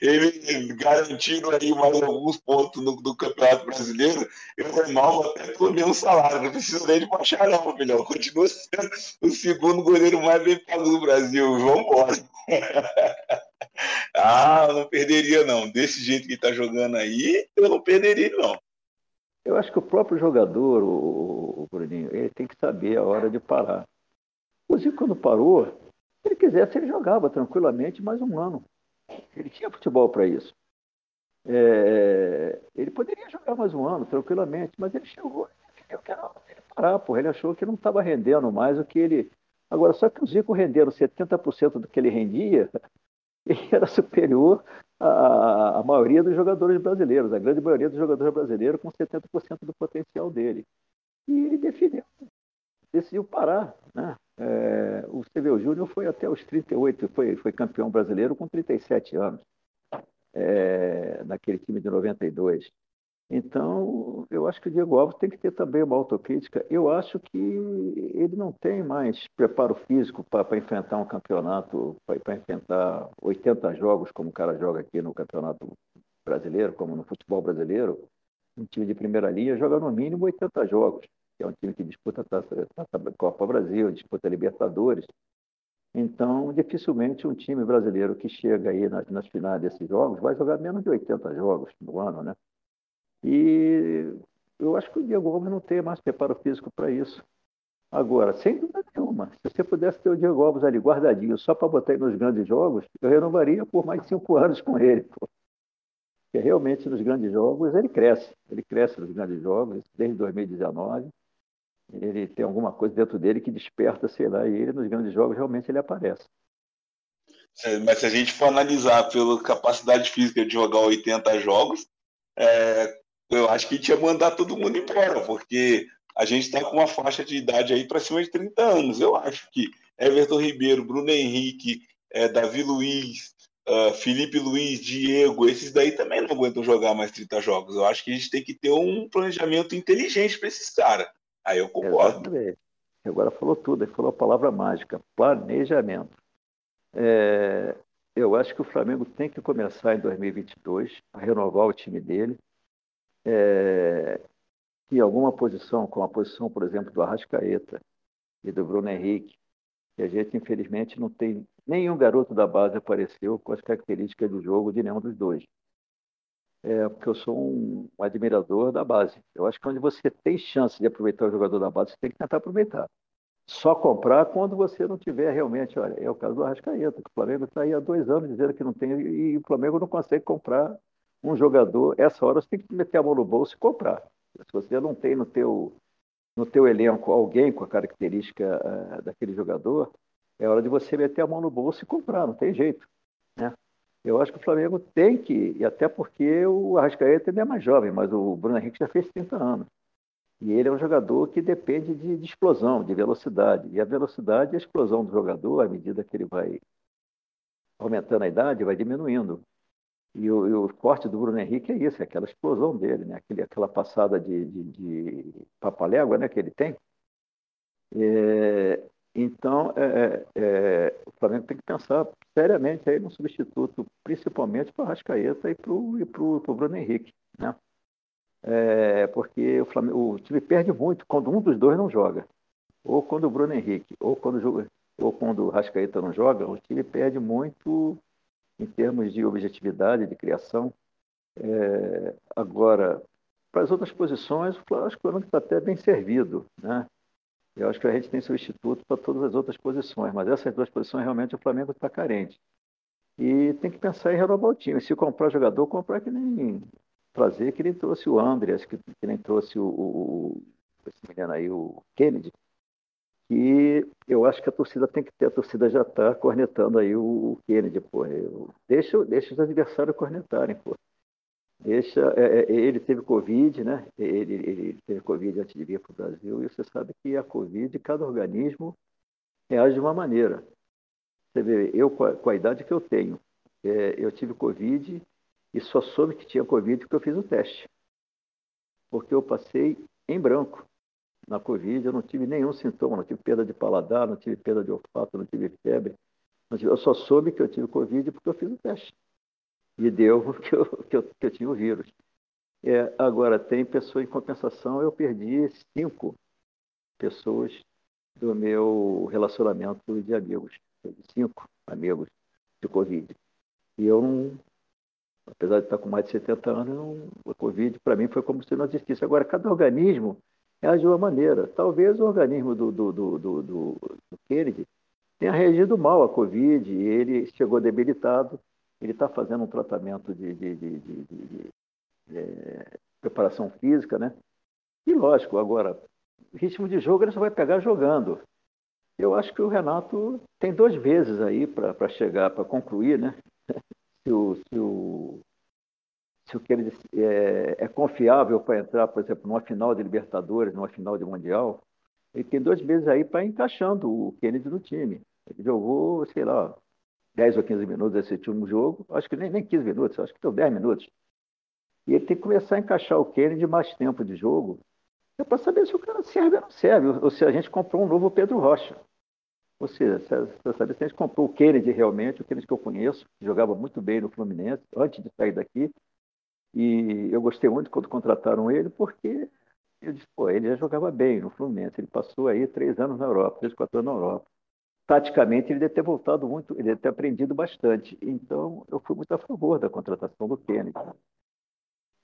ele, garantindo aí mais alguns pontos no, do Campeonato Brasileiro, eu renovo até pelo mesmo salário, não preciso nem de bacharel, melhor, continua sendo o segundo goleiro mais bem pago do Brasil, vamos embora. [LAUGHS] ah, não perderia não, desse jeito que está jogando aí, eu não perderia não. Eu acho que o próprio jogador, o, o Bruninho, ele tem que saber a hora de parar. O Zico, quando parou, se ele quisesse, ele jogava tranquilamente mais um ano. Ele tinha futebol para isso. É, ele poderia jogar mais um ano, tranquilamente, mas ele chegou, eu quero parar, porra. Ele achou que não estava rendendo mais o que ele. Agora, só que o Zico rendendo 70% do que ele rendia, ele [LAUGHS] era superior a, a, maioria dos jogadores brasileiros, a grande maioria dos jogadores brasileiros com 70% do potencial dele. E ele definiu, decidiu parar. Né? É, o Ceveu Júnior foi até os 38, foi, foi campeão brasileiro com 37 anos, é, naquele time de 92. Então, eu acho que o Diego Alves tem que ter também uma autocrítica. Eu acho que ele não tem mais preparo físico para enfrentar um campeonato, para enfrentar 80 jogos, como o cara joga aqui no campeonato brasileiro, como no futebol brasileiro. Um time de primeira linha joga no mínimo 80 jogos, que é um time que disputa a Copa Brasil, disputa a Libertadores. Então, dificilmente um time brasileiro que chega aí nas, nas finais desses jogos vai jogar menos de 80 jogos no ano, né? E eu acho que o Diego Alves não tem mais preparo físico para isso. Agora, sem dúvida nenhuma, se você pudesse ter o Diego Alves ali guardadinho só para botar ele nos grandes jogos, eu renovaria por mais cinco [LAUGHS] anos com ele. Pô. Porque realmente nos grandes jogos ele cresce. Ele cresce nos grandes jogos, desde 2019. Ele tem alguma coisa dentro dele que desperta, sei lá, e ele nos grandes jogos realmente ele aparece. Mas se a gente for analisar pela capacidade física de jogar 80 jogos, é, eu acho que a gente ia mandar todo mundo embora, porque a gente está com uma faixa de idade aí para cima de 30 anos. Eu acho que Everton Ribeiro, Bruno Henrique, é, Davi Luiz, uh, Felipe Luiz, Diego, esses daí também não aguentam jogar mais 30 jogos. Eu acho que a gente tem que ter um planejamento inteligente para esses caras. Aí eu concordo. Exatamente. Agora falou tudo, ele falou a palavra mágica, planejamento. É, eu acho que o Flamengo tem que começar em 2022 a renovar o time dele. É, em alguma posição, como a posição, por exemplo, do Arrascaeta e do Bruno Henrique, que a gente, infelizmente, não tem nenhum garoto da base apareceu com as características do jogo de nenhum dos dois. É, porque eu sou um, um admirador da base. Eu acho que onde você tem chance de aproveitar o jogador da base, você tem que tentar aproveitar. Só comprar quando você não tiver realmente. Olha, é o caso do Arrascaeta, que o Flamengo está aí há dois anos dizendo que não tem, e o Flamengo não consegue comprar um jogador. Essa hora você tem que meter a mão no bolso e comprar. Se você não tem no teu, no teu elenco alguém com a característica uh, daquele jogador, é hora de você meter a mão no bolso e comprar, não tem jeito. Né? Eu acho que o Flamengo tem que, e até porque o Arrascaeta ainda é mais jovem, mas o Bruno Henrique já fez 30 anos. E ele é um jogador que depende de, de explosão, de velocidade. E a velocidade e a explosão do jogador, à medida que ele vai aumentando a idade, vai diminuindo. E o, e o, forte do Bruno Henrique é isso, é aquela explosão dele, né? Aquele, aquela passada de, de, de papalégua né, que ele tem. É, então, é, é, é, o Flamengo tem que pensar seriamente aí no substituto, principalmente para o Rascaeta e para o Bruno Henrique. Né? É, porque o, Flamengo, o time perde muito quando um dos dois não joga. Ou quando o Bruno Henrique, ou quando, ou quando o Rascaeta não joga, o time perde muito em termos de objetividade, de criação. É, agora, para as outras posições, acho que o Flamengo está até bem servido. Né? Eu acho que a gente tem substituto para todas as outras posições, mas essas duas posições realmente o Flamengo está carente. E tem que pensar em renovar o time. Se comprar jogador, comprar que nem trazer, que nem trouxe o Andreas, que, que nem trouxe o, o, o, aí, o Kennedy. E eu acho que a torcida tem que ter, a torcida já está cornetando aí o Kennedy, pô. Deixa, deixa os adversários cornetarem, pô. Deixa, é, é, ele teve Covid, né? Ele, ele teve Covid antes de vir para o Brasil, e você sabe que a Covid, cada organismo reage de uma maneira. Você vê, eu, com a, com a idade que eu tenho, é, eu tive Covid e só soube que tinha Covid porque eu fiz o teste. Porque eu passei em branco na Covid, eu não tive nenhum sintoma, não tive perda de paladar, não tive perda de olfato, não tive febre. Eu só soube que eu tive Covid porque eu fiz o teste. E deu [LAUGHS] que eu, que eu, que eu tinha o vírus. É, agora, tem pessoa em compensação, eu perdi cinco pessoas do meu relacionamento de amigos. Cinco amigos de Covid. E eu não, apesar de estar com mais de 70 anos, não, a Covid para mim foi como se não existisse. Agora, cada organismo reage de uma maneira. Talvez o organismo do, do, do, do, do, Kennedy tenha reagido mal à Covid ele chegou debilitado. Ele está fazendo um tratamento de, de, de, de, é, preparação física, né? E lógico, agora, ritmo de jogo ele só vai pegar jogando. Eu acho que o Renato tem duas vezes aí para chegar, para concluir, né? [LAUGHS] Se o, se o, se o que ele é, é confiável para entrar, por exemplo, numa final de Libertadores, numa final de Mundial, ele tem dois meses aí para encaixando o Kennedy no time. Ele jogou, sei lá, 10 ou 15 minutos esse último jogo, acho que nem, nem 15 minutos, acho que deu 10 minutos. E ele tem que começar a encaixar o Kennedy mais tempo de jogo, é para saber se o cara serve ou não serve, ou se a gente comprou um novo Pedro Rocha. Ou seja, para saber se a gente comprou o Kennedy realmente, o Kennedy que eu conheço, que jogava muito bem no Fluminense, antes de sair daqui, e eu gostei muito quando contrataram ele, porque eu disse, pô, ele já jogava bem no Fluminense. Ele passou aí três anos na Europa, três, quatro anos na Europa. Taticamente, ele deve ter voltado muito, ele deve ter aprendido bastante. Então, eu fui muito a favor da contratação do Kennedy.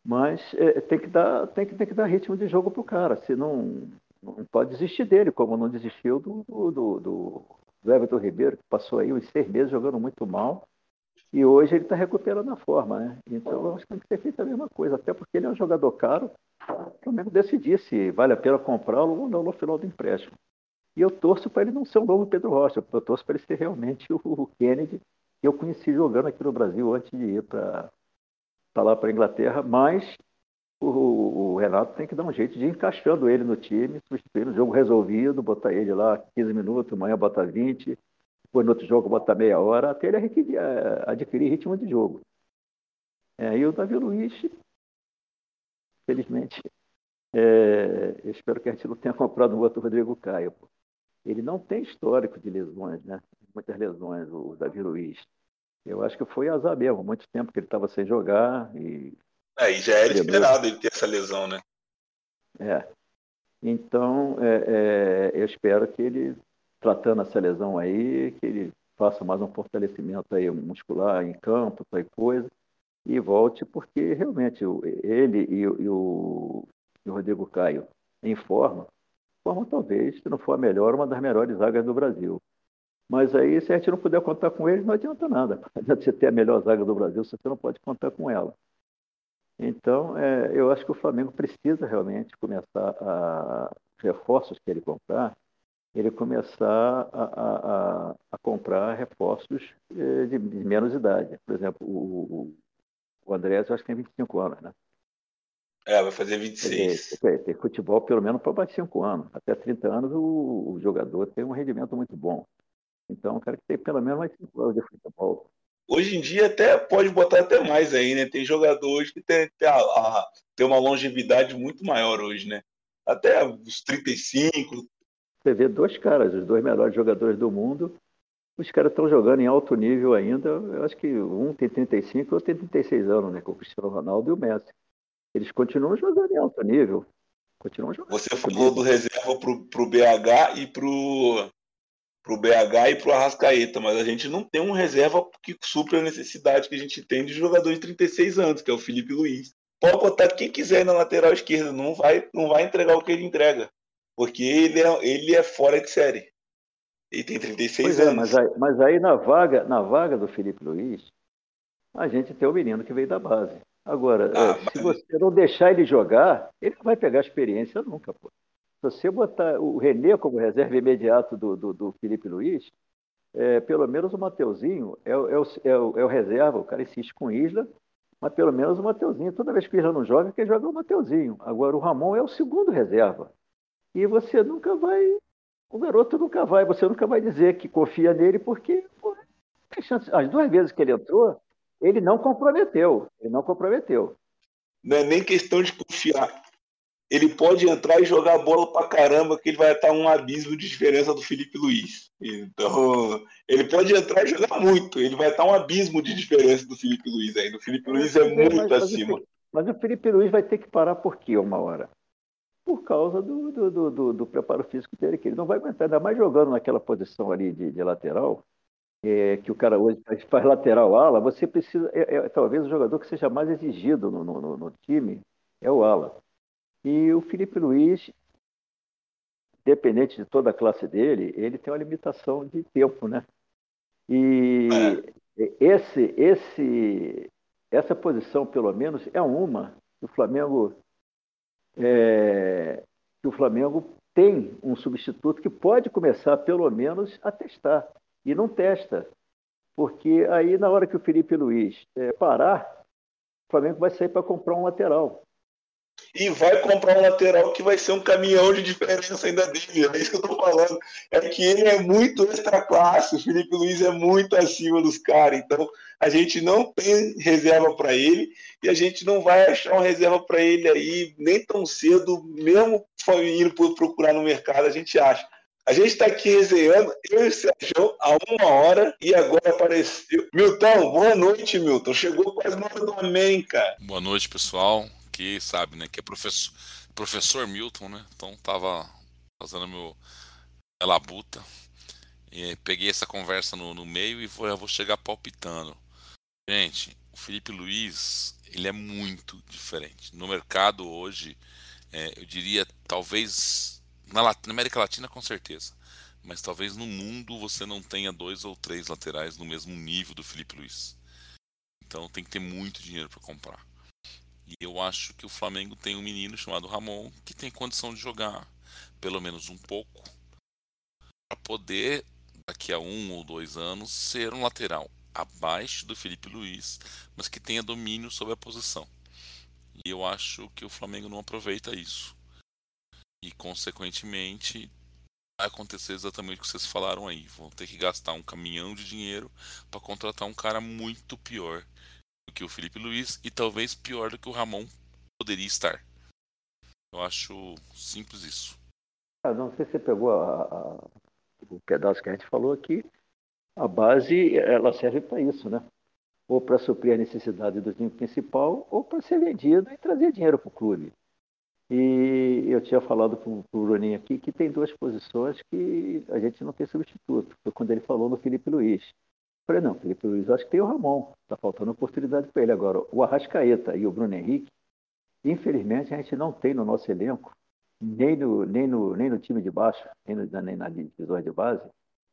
Mas é, tem, que dar, tem, que, tem que dar ritmo de jogo para o cara, senão não pode desistir dele, como não desistiu do, do, do, do Everton Ribeiro, que passou aí uns seis meses jogando muito mal, e hoje ele está recuperando a forma. Né? Então acho que tem que ser feito a mesma coisa, até porque ele é um jogador caro, o Flamengo decidir se vale a pena comprá-lo ou não no final do empréstimo. E eu torço para ele não ser um novo Pedro Rocha, eu torço para ele ser realmente o Kennedy que eu conheci jogando aqui no Brasil antes de ir para lá para a Inglaterra, mas o, o, Renato tem que dar um jeito de ir encaixando ele no time, substituindo o jogo resolvido, botar ele lá 15 minutos, amanhã bota 20, depois no outro jogo bota meia hora, até ele adquirir, é, adquirir ritmo de jogo. É, e o Davi Luiz, felizmente, é, eu espero que a gente não tenha comprado um outro Rodrigo Caio. Ele não tem histórico de lesões, né? Muitas lesões, o Davi Luiz. Eu acho que foi azar mesmo, muito tempo que ele estava sem jogar e é, e já era esperado ele ter essa lesão, né? É. Então, é, é, eu espero que ele, tratando essa lesão aí, que ele faça mais um fortalecimento aí muscular em campo, tal coisa, e volte, porque realmente ele e, e, o, e o Rodrigo Caio em forma, forma talvez, se não for a melhor, uma das melhores zagas do Brasil. Mas aí, se a gente não puder contar com ele, não adianta nada. Não [LAUGHS] adianta você ter a melhor zaga do Brasil se você não pode contar com ela. Então, é, eu acho que o Flamengo precisa realmente começar a reforços que ele comprar, ele começar a, a, a comprar reforços é, de, de, menos idade. Por exemplo, o, o Andrés, eu acho que tem 25 anos, né? É, vai fazer 26. Tem, tem futebol pelo menos para mais 5 anos. Até 30 anos o, o, jogador tem um rendimento muito bom. Então, o cara que tem pelo menos mais 5 anos de futebol. Hoje em dia até pode botar até mais aí, né? Tem jogadores que tem, tem, a, a, tem uma longevidade muito maior hoje, né? Até os 35. Você vê dois caras, os dois melhores jogadores do mundo, os caras estão jogando em alto nível ainda. Eu acho que um tem 35 e outro tem 36 anos, né? Com o Cristiano Ronaldo e o Messi. Eles continuam jogando em alto nível. Continuam jogando. Você falou do reserva pro, pro BH e pro para o BH e para o Arrascaeta, mas a gente não tem um reserva que supra a necessidade que a gente tem de jogador de 36 anos, que é o Felipe Luiz. Pode botar quem quiser na lateral esquerda, não vai, não vai entregar o que ele entrega, porque ele é, ele é fora de série. Ele tem 36 pois é, anos. mas, aí, mas aí na vaga, na vaga do Felipe Luiz, a gente tem o menino que veio da base. Agora, ah, é, se você não deixar ele jogar, ele não vai pegar experiência nunca, pô. Se você botar o Renê como reserva imediato do, do, do Felipe Luiz, é, pelo menos o Mateuzinho é, é, o, é, o, é o reserva, o cara insiste com o Isla, mas pelo menos o Mateuzinho, toda vez que o Isla não joga, quem joga é o Mateuzinho. Agora o Ramon é o segundo reserva. E você nunca vai, o garoto nunca vai, você nunca vai dizer que confia nele, porque pô, as duas vezes que ele entrou, ele não comprometeu. Ele não comprometeu. Não é nem questão de confiar ele pode entrar e jogar bola pra caramba, que ele vai estar um abismo de diferença do Felipe Luiz. Então, ele pode entrar e jogar muito, ele vai estar um abismo de diferença do Felipe Luiz ainda. O Felipe Luiz é muito mas, acima. Mas o Felipe Luiz vai ter que parar por quê uma hora? Por causa do, do, do, do, preparo físico dele, que ele não vai aguentar, ainda mais jogando naquela posição ali de, de lateral, é, que o cara hoje faz, lateral ala, você precisa, é, é, talvez o jogador que seja mais exigido no, no, no time é o ala. E o Felipe Luiz, dependente de toda a classe dele, ele tem uma limitação de tempo, né? E esse, esse, essa posição, pelo menos, é uma que o Flamengo é, que o Flamengo tem um substituto que pode começar, pelo menos, a testar. E não testa. Porque aí, na hora que o Felipe Luiz é, parar, o Flamengo vai sair para comprar um lateral e vai comprar um lateral que vai ser um caminhão de diferença ainda dele. É isso que eu tô falando. É que ele é muito extra classe, o Felipe Luiz é muito acima dos caras. Então, a gente não tem reserva para ele e a gente não vai achar uma reserva para ele aí nem tão cedo, mesmo indo procurar no mercado, a gente acha. A gente está aqui resenhando, eu e o Sérgio, há uma hora, e agora apareceu. Milton, boa noite, Milton. Chegou quase na hora do Amém, cara. Boa noite, pessoal aqui, sabe, né? Que é professor, professor Milton, né? Então tava fazendo meu labuta. E peguei essa conversa no, no meio e vou, vou chegar palpitando. Gente, o Felipe Luiz ele é muito diferente. No mercado hoje, é, eu diria talvez na, na América Latina com certeza, mas talvez no mundo você não tenha dois ou três laterais no mesmo nível do Felipe Luiz. Então tem que ter muito dinheiro para comprar. E eu acho que o Flamengo tem um menino chamado Ramon que tem condição de jogar pelo menos um pouco para poder daqui a um ou dois anos ser um lateral abaixo do Felipe Luiz, mas que tenha domínio sobre a posição. E eu acho que o Flamengo não aproveita isso. E consequentemente vai acontecer exatamente o que vocês falaram aí. Vão ter que gastar um caminhão de dinheiro para contratar um cara muito pior do que o Felipe Luiz e talvez pior do que o Ramon poderia estar. Eu acho simples isso. Ah, não sei se você pegou a, a, o pedaço que a gente falou aqui. A base ela serve para isso, né? Ou para suprir a necessidade do time principal, ou para ser vendido e trazer dinheiro para o clube. E eu tinha falado para o Bruninho aqui que tem duas posições que a gente não tem substituto. Foi quando ele falou no Felipe Luiz. Falei, não, Felipe Luiz, acho que tem o Ramon. Está faltando oportunidade para ele agora. O Arrascaeta e o Bruno Henrique, infelizmente, a gente não tem no nosso elenco, nem no, nem no, nem no time de baixo, nem, no, nem na divisão de base,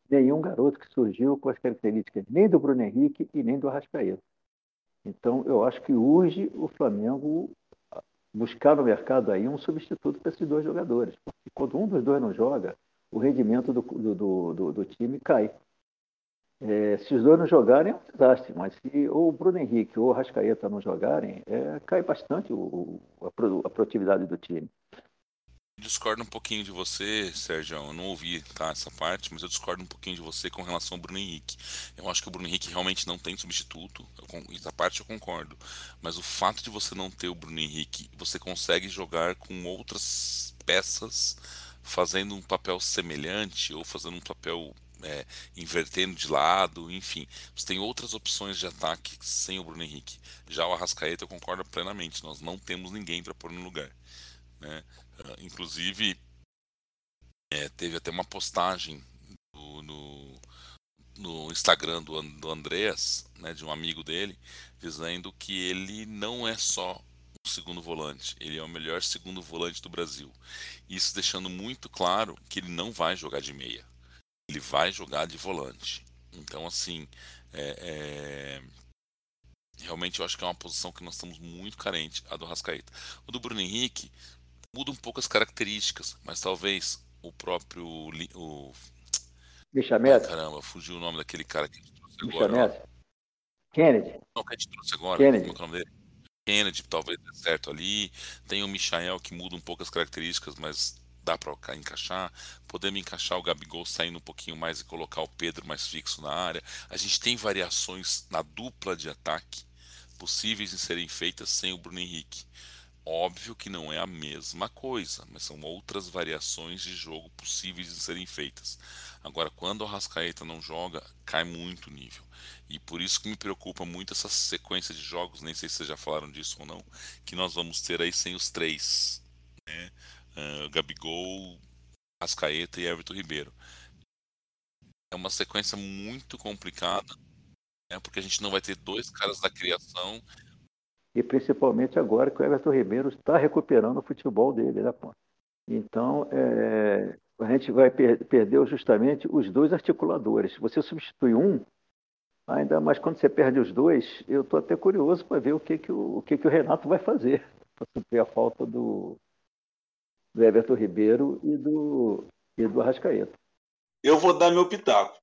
nenhum garoto que surgiu com as características nem do Bruno Henrique e nem do Arrascaeta. Então, eu acho que urge o Flamengo buscar no mercado aí um substituto para esses dois jogadores. Porque quando um dos dois não joga, o rendimento do, do, do, do time cai. É, se os dois não jogarem, é um desastre, mas se ou o Bruno Henrique ou o Rascaeta não jogarem, é, cai bastante o, a, a produtividade do time. Discordo um pouquinho de você, Sérgio. Eu não ouvi tá, essa parte, mas eu discordo um pouquinho de você com relação ao Bruno Henrique. Eu acho que o Bruno Henrique realmente não tem substituto. Essa parte eu concordo. Mas o fato de você não ter o Bruno Henrique, você consegue jogar com outras peças fazendo um papel semelhante ou fazendo um papel é, invertendo de lado, enfim. Você tem outras opções de ataque sem o Bruno Henrique. Já o Arrascaeta eu concordo plenamente, nós não temos ninguém para pôr no lugar. Né? Uh, inclusive, é, teve até uma postagem do, no, no Instagram do, do Andreas, né, de um amigo dele, dizendo que ele não é só o segundo volante, ele é o melhor segundo volante do Brasil. Isso deixando muito claro que ele não vai jogar de meia ele vai jogar de volante. Então, assim, é, é... realmente eu acho que é uma posição que nós estamos muito carente, a do Rascaeta. O do Bruno Henrique muda um pouco as características, mas talvez o próprio. O... Bichamete? Ah, caramba, fugiu o nome daquele cara que a gente trouxe agora. Kennedy. Não, que a gente trouxe agora. Kennedy. Como é o nome dele? Kennedy talvez dê certo ali. Tem o Michael que muda um pouco as características, mas dá para encaixar. Podemos encaixar o Gabigol saindo um pouquinho mais e colocar o Pedro mais fixo na área. A gente tem variações na dupla de ataque possíveis de serem feitas sem o Bruno Henrique. Óbvio que não é a mesma coisa, mas são outras variações de jogo possíveis de serem feitas. Agora, quando o Rascaeta não joga, cai muito o nível. E por isso que me preocupa muito essa sequência de jogos, nem sei se vocês já falaram disso ou não, que nós vamos ter aí sem os três. Né? Uh, Gabigol, Ascaeta e Everton Ribeiro. É uma sequência muito complicada, né, porque a gente não vai ter dois caras da criação. E principalmente agora que o Everton Ribeiro está recuperando o futebol dele, né, pô? Então, é, a gente vai per perder justamente os dois articuladores. Você substitui um, ainda mais quando você perde os dois, eu estou até curioso para ver o que, que, o, o que, que o Renato vai fazer [LAUGHS] para suprir a falta do, do Everton Ribeiro e do, e do Arrascaeta. Eu vou dar meu pitaco.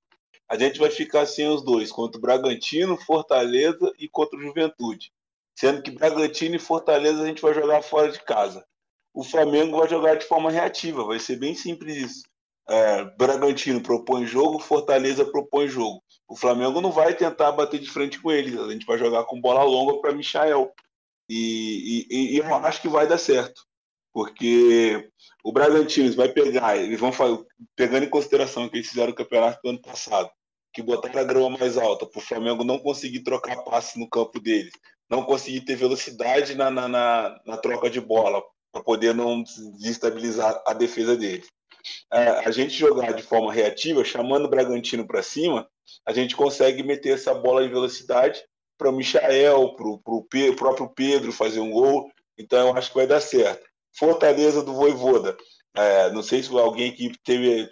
A gente vai ficar sem os dois, contra o Bragantino, Fortaleza e contra o Juventude. Sendo que Bragantino e Fortaleza a gente vai jogar fora de casa. O Flamengo vai jogar de forma reativa, vai ser bem simples isso. É, Bragantino propõe jogo, Fortaleza propõe jogo. O Flamengo não vai tentar bater de frente com eles, a gente vai jogar com bola longa para Michael. E, e, e, eu acho que vai dar certo porque o Bragantino vai pegar, eles vão fazer, pegando em consideração que eles fizeram o campeonato do ano passado, que botaram a grama mais alta, para o Flamengo não conseguir trocar passe no campo deles, não conseguir ter velocidade na, na, na, na troca de bola, para poder não desestabilizar a defesa deles. É, a gente jogar de forma reativa, chamando o Bragantino para cima, a gente consegue meter essa bola em velocidade para o Michael, para o próprio Pedro fazer um gol. Então eu acho que vai dar certo. Fortaleza do Voivoda. É, não sei se alguém que teve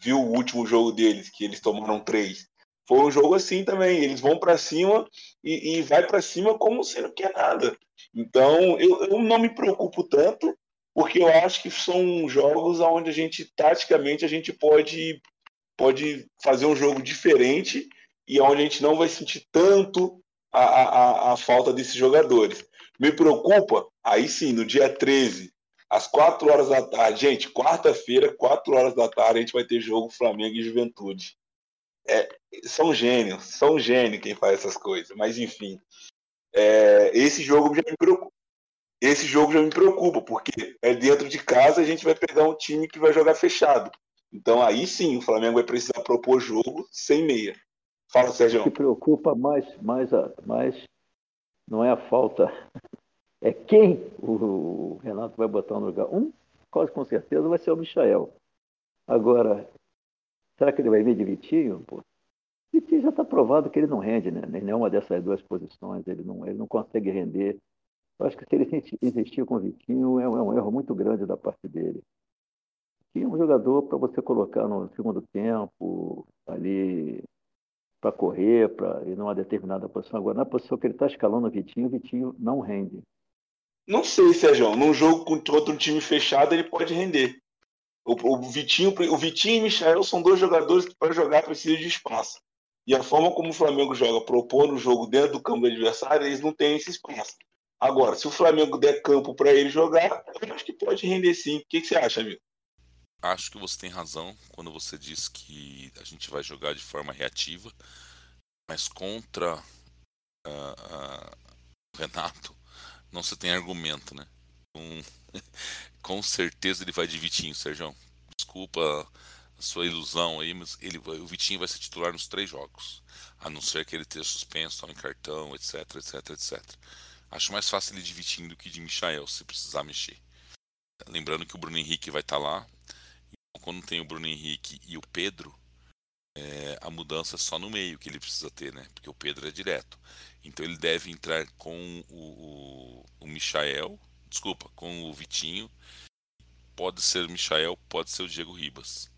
viu o último jogo deles, que eles tomaram três. Foi um jogo assim também. Eles vão para cima e, e vai para cima como se não quer nada. Então eu, eu não me preocupo tanto, porque eu acho que são jogos onde a gente, taticamente, a gente pode, pode fazer um jogo diferente e onde a gente não vai sentir tanto a, a, a falta desses jogadores. Me preocupa, aí sim, no dia 13, às 4 horas da tarde, gente, quarta-feira, 4 horas da tarde, a gente vai ter jogo Flamengo e Juventude. É, são gênios, são gênios quem faz essas coisas, mas enfim. É, esse jogo já me preocupa. Esse jogo já me preocupa, porque é dentro de casa a gente vai pegar um time que vai jogar fechado. Então aí sim o Flamengo vai precisar propor jogo sem meia. Fala, Sérgio. O que preocupa mais, mais, mais não é a falta, é quem o Renato vai botar no lugar. Um, quase com certeza, vai ser o Michael. Agora, será que ele vai vir de Vitinho? Pô, Vitinho já está provado que ele não rende, né? Em nenhuma dessas duas posições, ele não, ele não consegue render. Eu acho que se ele insistir com o Vitinho, é, é um erro muito grande da parte dele. Tinha um jogador para você colocar no segundo tempo, ali para correr, para ir numa determinada posição. Agora, na posição que ele está escalando o Vitinho, o Vitinho não rende. Não sei, Sérgio. Num jogo com outro time fechado, ele pode render. O, o, Vitinho, o Vitinho e o Michel são dois jogadores que, para jogar, precisam de espaço. E a forma como o Flamengo joga, propor o jogo dentro do campo do adversário, eles não têm esse espaço. Agora, se o Flamengo der campo para ele jogar, eu acho que pode render sim. O que, que você acha, amigo? Acho que você tem razão quando você diz que a gente vai jogar de forma reativa, mas contra uh, uh, o Renato não se tem argumento, né? Um, [LAUGHS] com certeza ele vai de Vitinho, Sérgio. Desculpa a sua ilusão aí, mas ele, o Vitinho vai ser titular nos três jogos, a não ser que ele tenha suspenso em cartão, etc, etc, etc. Acho mais fácil ele de Vitinho do que de Michael, se precisar mexer. Lembrando que o Bruno Henrique vai estar tá lá, quando tem o Bruno Henrique e o Pedro, é, a mudança é só no meio que ele precisa ter, né? Porque o Pedro é direto. Então ele deve entrar com o, o, o Michael, desculpa, com o Vitinho. Pode ser o Michael, pode ser o Diego Ribas.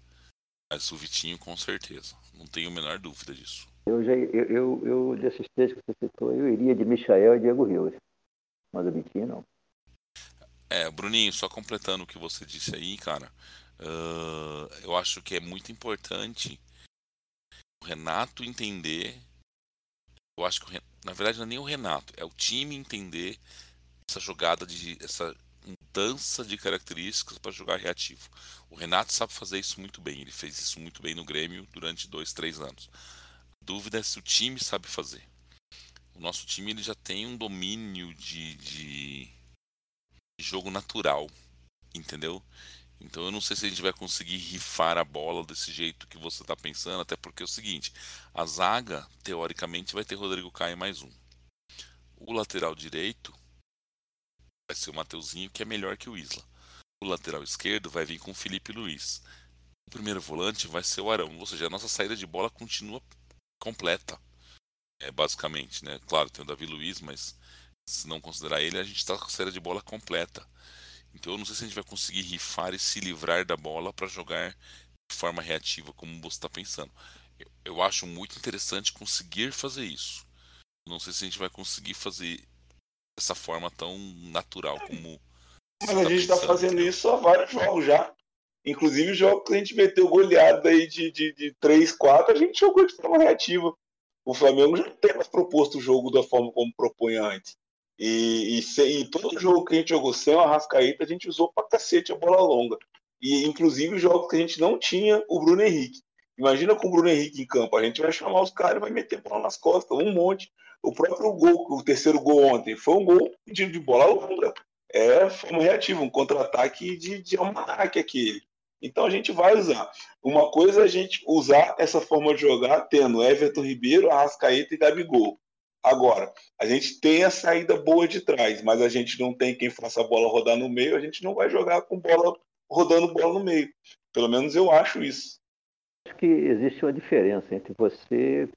Mas o Vitinho com certeza. Não tenho a menor dúvida disso. Eu, já, eu, eu, eu desses três que você citou, eu iria de Michael e Diego Ribas. Mas o Vitinho não. É, Bruninho, só completando o que você disse aí, cara. Uh, eu acho que é muito importante o Renato entender. Eu acho que, na verdade, não é nem o Renato, é o time entender essa jogada de. essa mudança de características para jogar reativo. O Renato sabe fazer isso muito bem, ele fez isso muito bem no Grêmio durante dois, três anos. A dúvida é se o time sabe fazer. O nosso time ele já tem um domínio de, de, de jogo natural, entendeu? Então eu não sei se a gente vai conseguir rifar a bola desse jeito que você está pensando, até porque é o seguinte: a zaga, teoricamente, vai ter Rodrigo Caio mais um. O lateral direito vai ser o Mateuzinho, que é melhor que o Isla. O lateral esquerdo vai vir com o Felipe Luiz. O primeiro volante vai ser o Arão, ou seja, a nossa saída de bola continua completa. É, basicamente, né? Claro, tem o Davi Luiz, mas se não considerar ele, a gente está com a saída de bola completa. Então eu não sei se a gente vai conseguir rifar e se livrar da bola para jogar de forma reativa, como você está pensando. Eu, eu, acho muito interessante conseguir fazer isso. Não sei se a gente vai conseguir fazer dessa forma tão natural como. Mas a tá gente está fazendo isso há vários jogos já. Inclusive o jogo que a gente meteu goleada aí de, de, de 3, 4, a gente jogou de forma reativa. O Flamengo já tem mais proposto o jogo da forma como propunha antes. E, e, e, todo jogo que a gente jogou sem o Arrascaeta, a gente usou pra cacete a bola longa. E inclusive os jogos que a gente não tinha o Bruno Henrique. Imagina com o Bruno Henrique em campo, a gente vai chamar os caras e vai meter bola nas costas, um monte. O próprio gol, o terceiro gol ontem, foi um gol de, de bola longa. É, foi um reativo, um contra-ataque de, de almanac aquele. Então a gente vai usar. Uma coisa é a gente usar essa forma de jogar tendo Everton Ribeiro, Arrascaeta e Gabigol. Agora, a gente tem a saída boa de trás, mas a gente não tem quem faça a bola rodar no meio, a gente não vai jogar com bola rodando bola no meio. Pelo menos eu acho isso. Acho que existe uma diferença entre você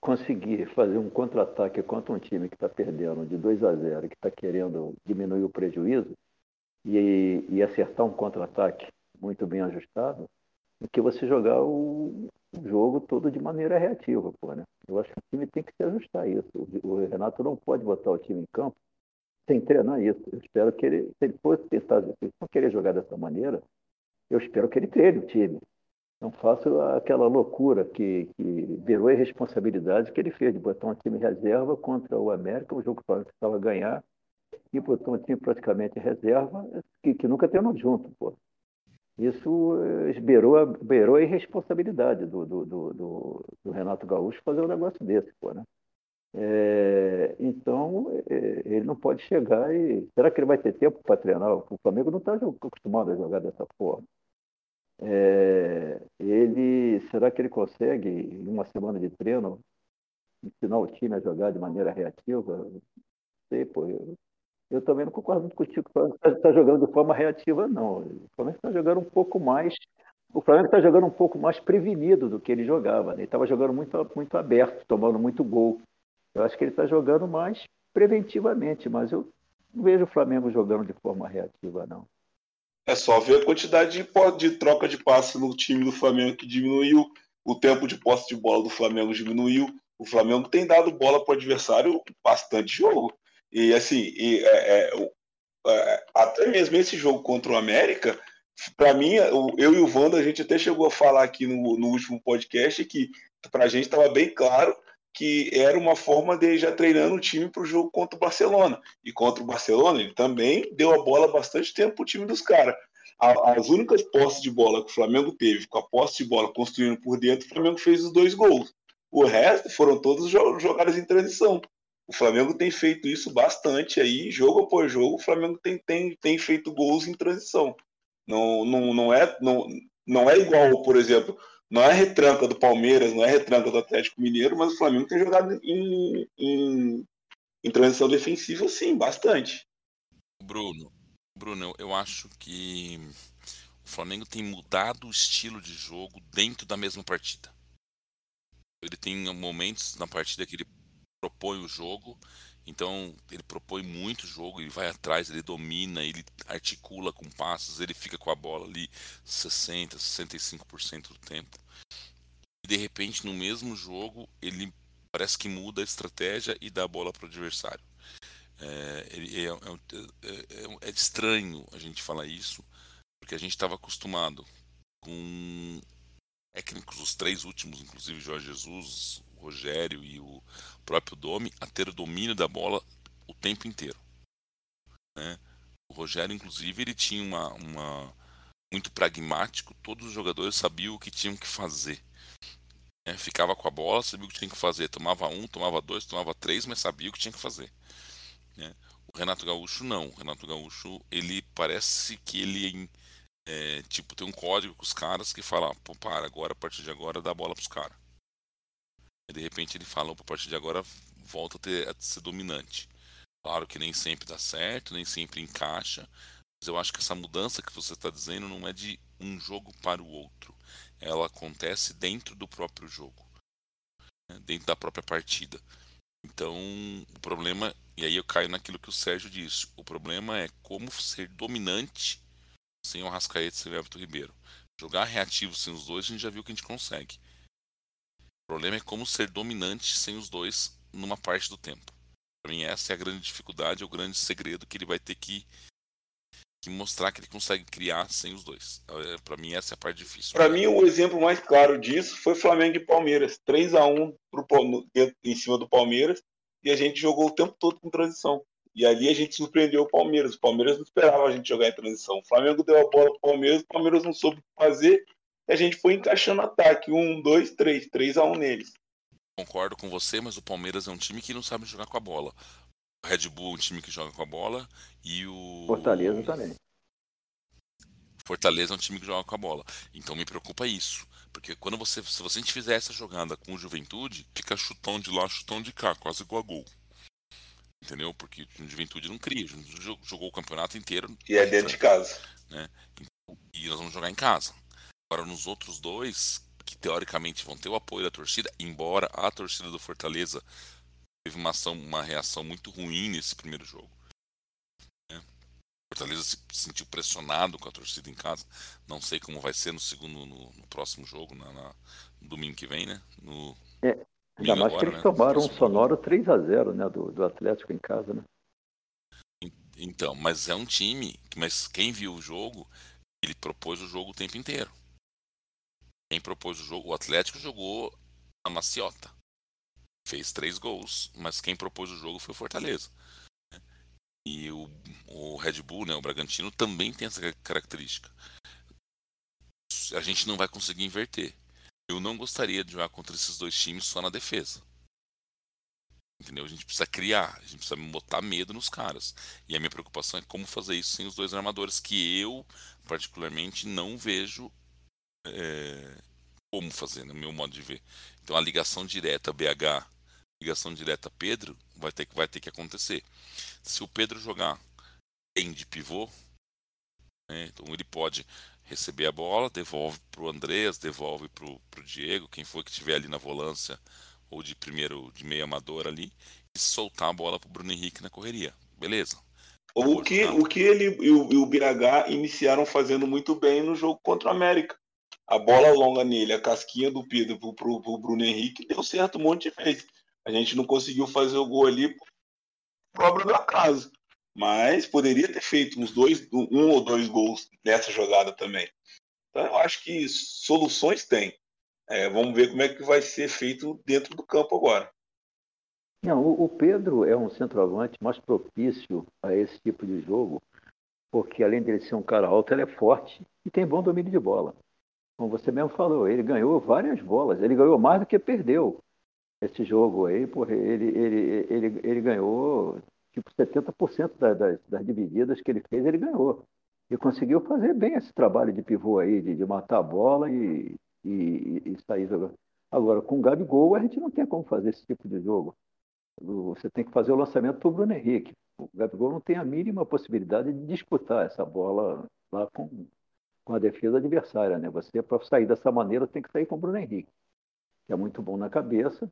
conseguir fazer um contra-ataque contra um time que está perdendo de 2 a 0, que está querendo diminuir o prejuízo e, e acertar um contra-ataque muito bem ajustado, do que você jogar o, o, jogo todo de maneira reativa, pô, né? Eu acho que o time tem que se ajustar a isso. O, Renato não pode botar o time em campo sem treinar isso. Eu espero que ele, se ele fosse tentar, se ele não querer jogar dessa maneira, eu espero que ele treine o time. Não faça aquela loucura que, que virou irresponsabilidade que ele fez, de botar um time reserva contra o América, um jogo que precisava ganhar, e botou um time praticamente reserva, que, que nunca treinou junto. Pô. Isso beirou, beirou a irresponsabilidade do, do, do, do, Renato Gaúcho fazer um negócio desse. Pô, né? É, então, é, ele não pode chegar e. Será que ele vai ter tempo para treinar? O Flamengo não está acostumado a jogar dessa forma. É, ele, será que ele consegue, em uma semana de treino, ensinar o time a jogar de maneira reativa? Não sei, pô. Eu, eu também não concordo muito contigo que o Flamengo está jogando de forma reativa, não. O Flamengo está jogando um pouco mais. O Flamengo está jogando um pouco mais prevenido do que ele jogava. Né? Ele estava jogando muito, muito aberto, tomando muito gol. Eu acho que ele está jogando mais preventivamente, mas eu não vejo o Flamengo jogando de forma reativa, não. É só ver a quantidade de, de troca de passe no time do Flamengo que diminuiu, o tempo de posse de bola do Flamengo diminuiu. O Flamengo tem dado bola para o adversário bastante jogo. E assim, e, é, é, é, até mesmo esse jogo contra o América, para mim, eu e o Wanda, a gente até chegou a falar aqui no, no último podcast que para a gente estava bem claro que era uma forma de já treinando o time para o jogo contra o Barcelona. E contra o Barcelona, ele também deu a bola bastante tempo para o time dos caras. As únicas posses de bola que o Flamengo teve, com a posse de bola construindo por dentro, o Flamengo fez os dois gols. O resto foram todos jogadas em transição. O Flamengo tem feito isso bastante aí, jogo após jogo, o Flamengo tem, tem, tem feito gols em transição. Não, não, não, é, não, não é igual, por exemplo, não é retranca do Palmeiras, não é retranca do Atlético Mineiro, mas o Flamengo tem jogado em, em, em transição defensiva, sim, bastante. Bruno, Bruno, eu acho que o Flamengo tem mudado o estilo de jogo dentro da mesma partida. Ele tem momentos na partida que ele propõe o jogo, então ele propõe muito jogo, ele vai atrás, ele domina, ele articula com passos, ele fica com a bola ali 60, 65% do tempo e de repente no mesmo jogo ele parece que muda a estratégia e dá a bola para o adversário. É, é, é, é, estranho a gente falar isso, porque a gente estava acostumado com técnicos, os três últimos, inclusive Jorge Jesus, o Rogério e o próprio Domi, a ter o domínio da bola o tempo inteiro. Né? O Rogério, inclusive, ele tinha uma, uma muito pragmático, todos os jogadores sabiam o que tinham que fazer. É, ficava com a bola, sabia o que tinha que fazer. Tomava um, tomava dois, tomava três, mas sabia o que tinha que fazer. É. O Renato Gaúcho não. O Renato Gaúcho, ele parece que ele é, tipo, tem um código com os caras que fala, pô, para, agora, a partir de agora, dá a bola pros caras. De repente ele fala, a partir de agora, volta a, ter, a ser dominante. Claro que nem sempre dá certo, nem sempre encaixa, mas eu acho que essa mudança que você está dizendo não é de um jogo para o outro ela acontece dentro do próprio jogo, né? dentro da própria partida. Então, o problema, e aí eu caio naquilo que o Sérgio disse, o problema é como ser dominante sem o Rascaeta e o Everton Ribeiro. Jogar reativo sem os dois, a gente já viu que a gente consegue. O problema é como ser dominante sem os dois numa parte do tempo. Para mim, essa é a grande dificuldade, é o grande segredo que ele vai ter que que mostrar que ele consegue criar sem os dois. É, para mim, essa é a parte difícil. Para mim, o exemplo mais claro disso foi Flamengo e Palmeiras. 3 a 1 pro, em cima do Palmeiras e a gente jogou o tempo todo com transição. E ali a gente surpreendeu o Palmeiras. O Palmeiras não esperava a gente jogar em transição. O Flamengo deu a bola pro Palmeiras, o Palmeiras não soube fazer e a gente foi encaixando ataque. Um, dois, três. 3 a 1 neles. Concordo com você, mas o Palmeiras é um time que não sabe jogar com a bola. Red Bull é um time que joga com a bola e o. Fortaleza também. Fortaleza é um time que joga com a bola. Então me preocupa isso. Porque quando você. Se você fizer essa jogada com juventude, fica chutão de lá, chutão de cá, quase igual a gol. Entendeu? Porque o Juventude não cria. Jogou o campeonato inteiro. E é dentro de casa. Né? E nós vamos jogar em casa. Agora, nos outros dois, que teoricamente vão ter o apoio da torcida, embora a torcida do Fortaleza teve uma, ação, uma reação muito ruim nesse primeiro jogo. Né? Fortaleza se sentiu pressionado com a torcida em casa. Não sei como vai ser no segundo, no, no próximo jogo, na, na, no domingo que vem, né? No, é, ainda mais agora, que eles né? tomaram um sonoro 3 a 0 né, do, do Atlético em casa, né? Então, mas é um time, mas quem viu o jogo, ele propôs o jogo o tempo inteiro. Quem propôs o jogo, o Atlético jogou a maciota fez três gols, mas quem propôs o jogo foi o Fortaleza. Né? E o, o Red Bull, né, o Bragantino, também tem essa característica. A gente não vai conseguir inverter. Eu não gostaria de jogar contra esses dois times só na defesa. Entendeu? A gente precisa criar, a gente precisa botar medo nos caras. E a minha preocupação é como fazer isso sem os dois armadores, que eu, particularmente, não vejo é, como fazer, no meu modo de ver. Então a ligação direta BH ligação direta Pedro vai ter que vai ter que acontecer. Se o Pedro jogar bem de pivô, né, então ele pode receber a bola, devolve para o Andreas, devolve para o Diego, quem for que estiver ali na volância ou de primeiro de meio amador ali, e soltar a bola para o Bruno Henrique na correria. Beleza. O que, o que ele e o, e o BH iniciaram fazendo muito bem no jogo contra o América. A bola longa nele, a casquinha do Pedro para o Bruno Henrique deu certo um monte de vezes. A gente não conseguiu fazer o gol ali por obra do acaso. Mas poderia ter feito uns dois, um ou dois gols nessa jogada também. Então eu acho que soluções tem. É, vamos ver como é que vai ser feito dentro do campo agora. Não, o Pedro é um centroavante mais propício a esse tipo de jogo, porque além dele ser um cara alto, ele é forte e tem bom domínio de bola. Como você mesmo falou, ele ganhou várias bolas, ele ganhou mais do que perdeu esse jogo aí, porra, ele, ele, ele, ele ganhou tipo 70% das, das, das divididas que ele fez, ele ganhou. E conseguiu fazer bem esse trabalho de pivô aí, de, de matar a bola e, e, e sair jogando. Agora, com o Gabigol, a gente não tem como fazer esse tipo de jogo. Você tem que fazer o lançamento para o Bruno Henrique. O Gabigol não tem a mínima possibilidade de disputar essa bola lá com, com a defesa adversária. Né? Você, para sair dessa maneira, tem que sair com o Bruno Henrique, que é muito bom na cabeça,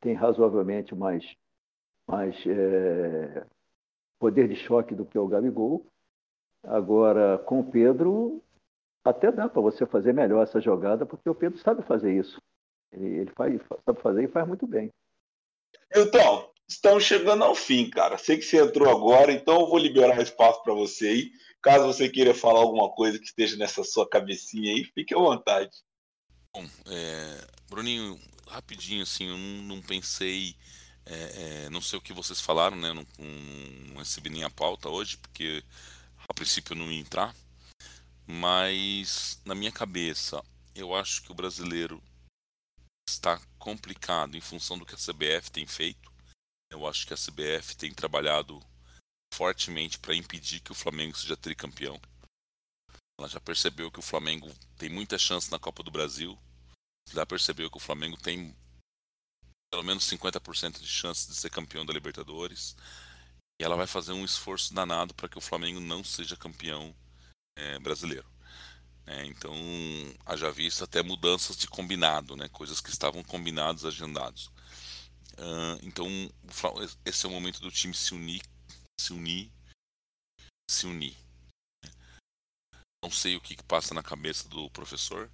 tem razoavelmente mais, mais é, poder de choque do que o Gabigol. Agora, com o Pedro, até dá para você fazer melhor essa jogada, porque o Pedro sabe fazer isso. Ele, ele faz, sabe fazer e faz muito bem. Então, estamos chegando ao fim, cara. Sei que você entrou agora, então eu vou liberar espaço para você aí. Caso você queira falar alguma coisa que esteja nessa sua cabecinha aí, fique à vontade. Bom, é, Bruninho, rapidinho, assim, eu não, não pensei. É, é, não sei o que vocês falaram, né? Não, não, recebi nem a pauta hoje, porque a princípio eu não ia entrar. Mas na minha cabeça, eu acho que o brasileiro está complicado em função do que a CBF tem feito. Eu acho que a CBF tem trabalhado fortemente para impedir que o Flamengo seja tricampeão. Ela já percebeu que o Flamengo tem muita chance na Copa do Brasil, já percebeu que o Flamengo tem pelo menos 50% de chance de ser campeão da Libertadores. E ela vai fazer um esforço danado para que o Flamengo não seja campeão é, brasileiro. É, então, haja visto até mudanças de combinado, né, coisas que estavam combinados, agendados. Uh, então, esse é o momento do time se unir, se unir, se unir. Não sei o que, que passa na cabeça do professor,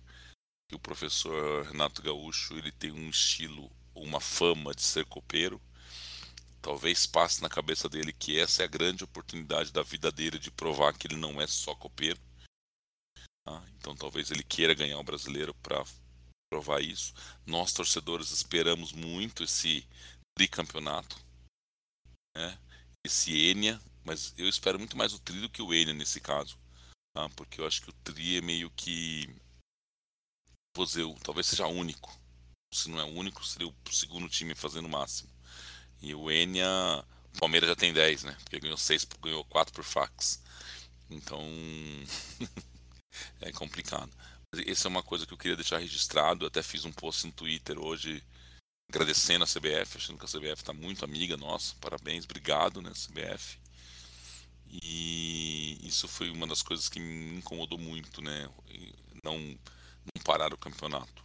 que o professor Renato Gaúcho ele tem um estilo, uma fama de ser copeiro. Talvez passe na cabeça dele que essa é a grande oportunidade da vida dele de provar que ele não é só copeiro. Tá? Então talvez ele queira ganhar o brasileiro para provar isso. Nós torcedores esperamos muito esse tricampeonato, né? esse Enia, mas eu espero muito mais o tri do que o Enia nesse caso, tá? porque eu acho que o tri é meio que Vozeu talvez seja único. Se não é único, seria o segundo time fazendo o máximo. E o Enia, o Palmeiras já tem 10, né? Porque ganhou 6, ganhou 4 por fax. Então [LAUGHS] é complicado. Essa é uma coisa que eu queria deixar registrado. Eu até fiz um post no Twitter hoje agradecendo a CBF, achando que a CBF está muito amiga nossa. Parabéns, obrigado, né, CBF. E isso foi uma das coisas que me incomodou muito, né? Não não parar o campeonato.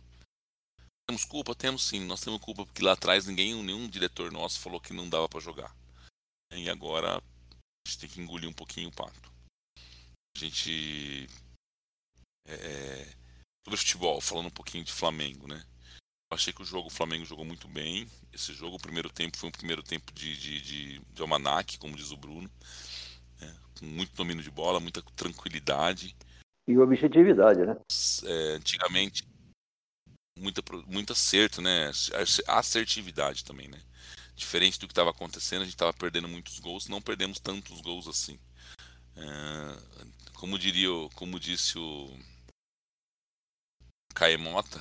Temos culpa? Temos sim. Nós temos culpa porque lá atrás ninguém, nenhum diretor nosso falou que não dava para jogar. E agora a gente tem que engolir um pouquinho o pato. A gente. É, sobre futebol, falando um pouquinho de Flamengo, né? Eu achei que o jogo, o Flamengo jogou muito bem. Esse jogo, o primeiro tempo, foi um primeiro tempo de, de, de, de almanac, como diz o Bruno. Né? Com muito domínio de bola, muita tranquilidade. E objetividade, né? É, antigamente, muita, muito acerto, né? Assertividade também, né? Diferente do que estava acontecendo, a gente estava perdendo muitos gols, não perdemos tantos gols assim. É, como diria, como disse o Caemota,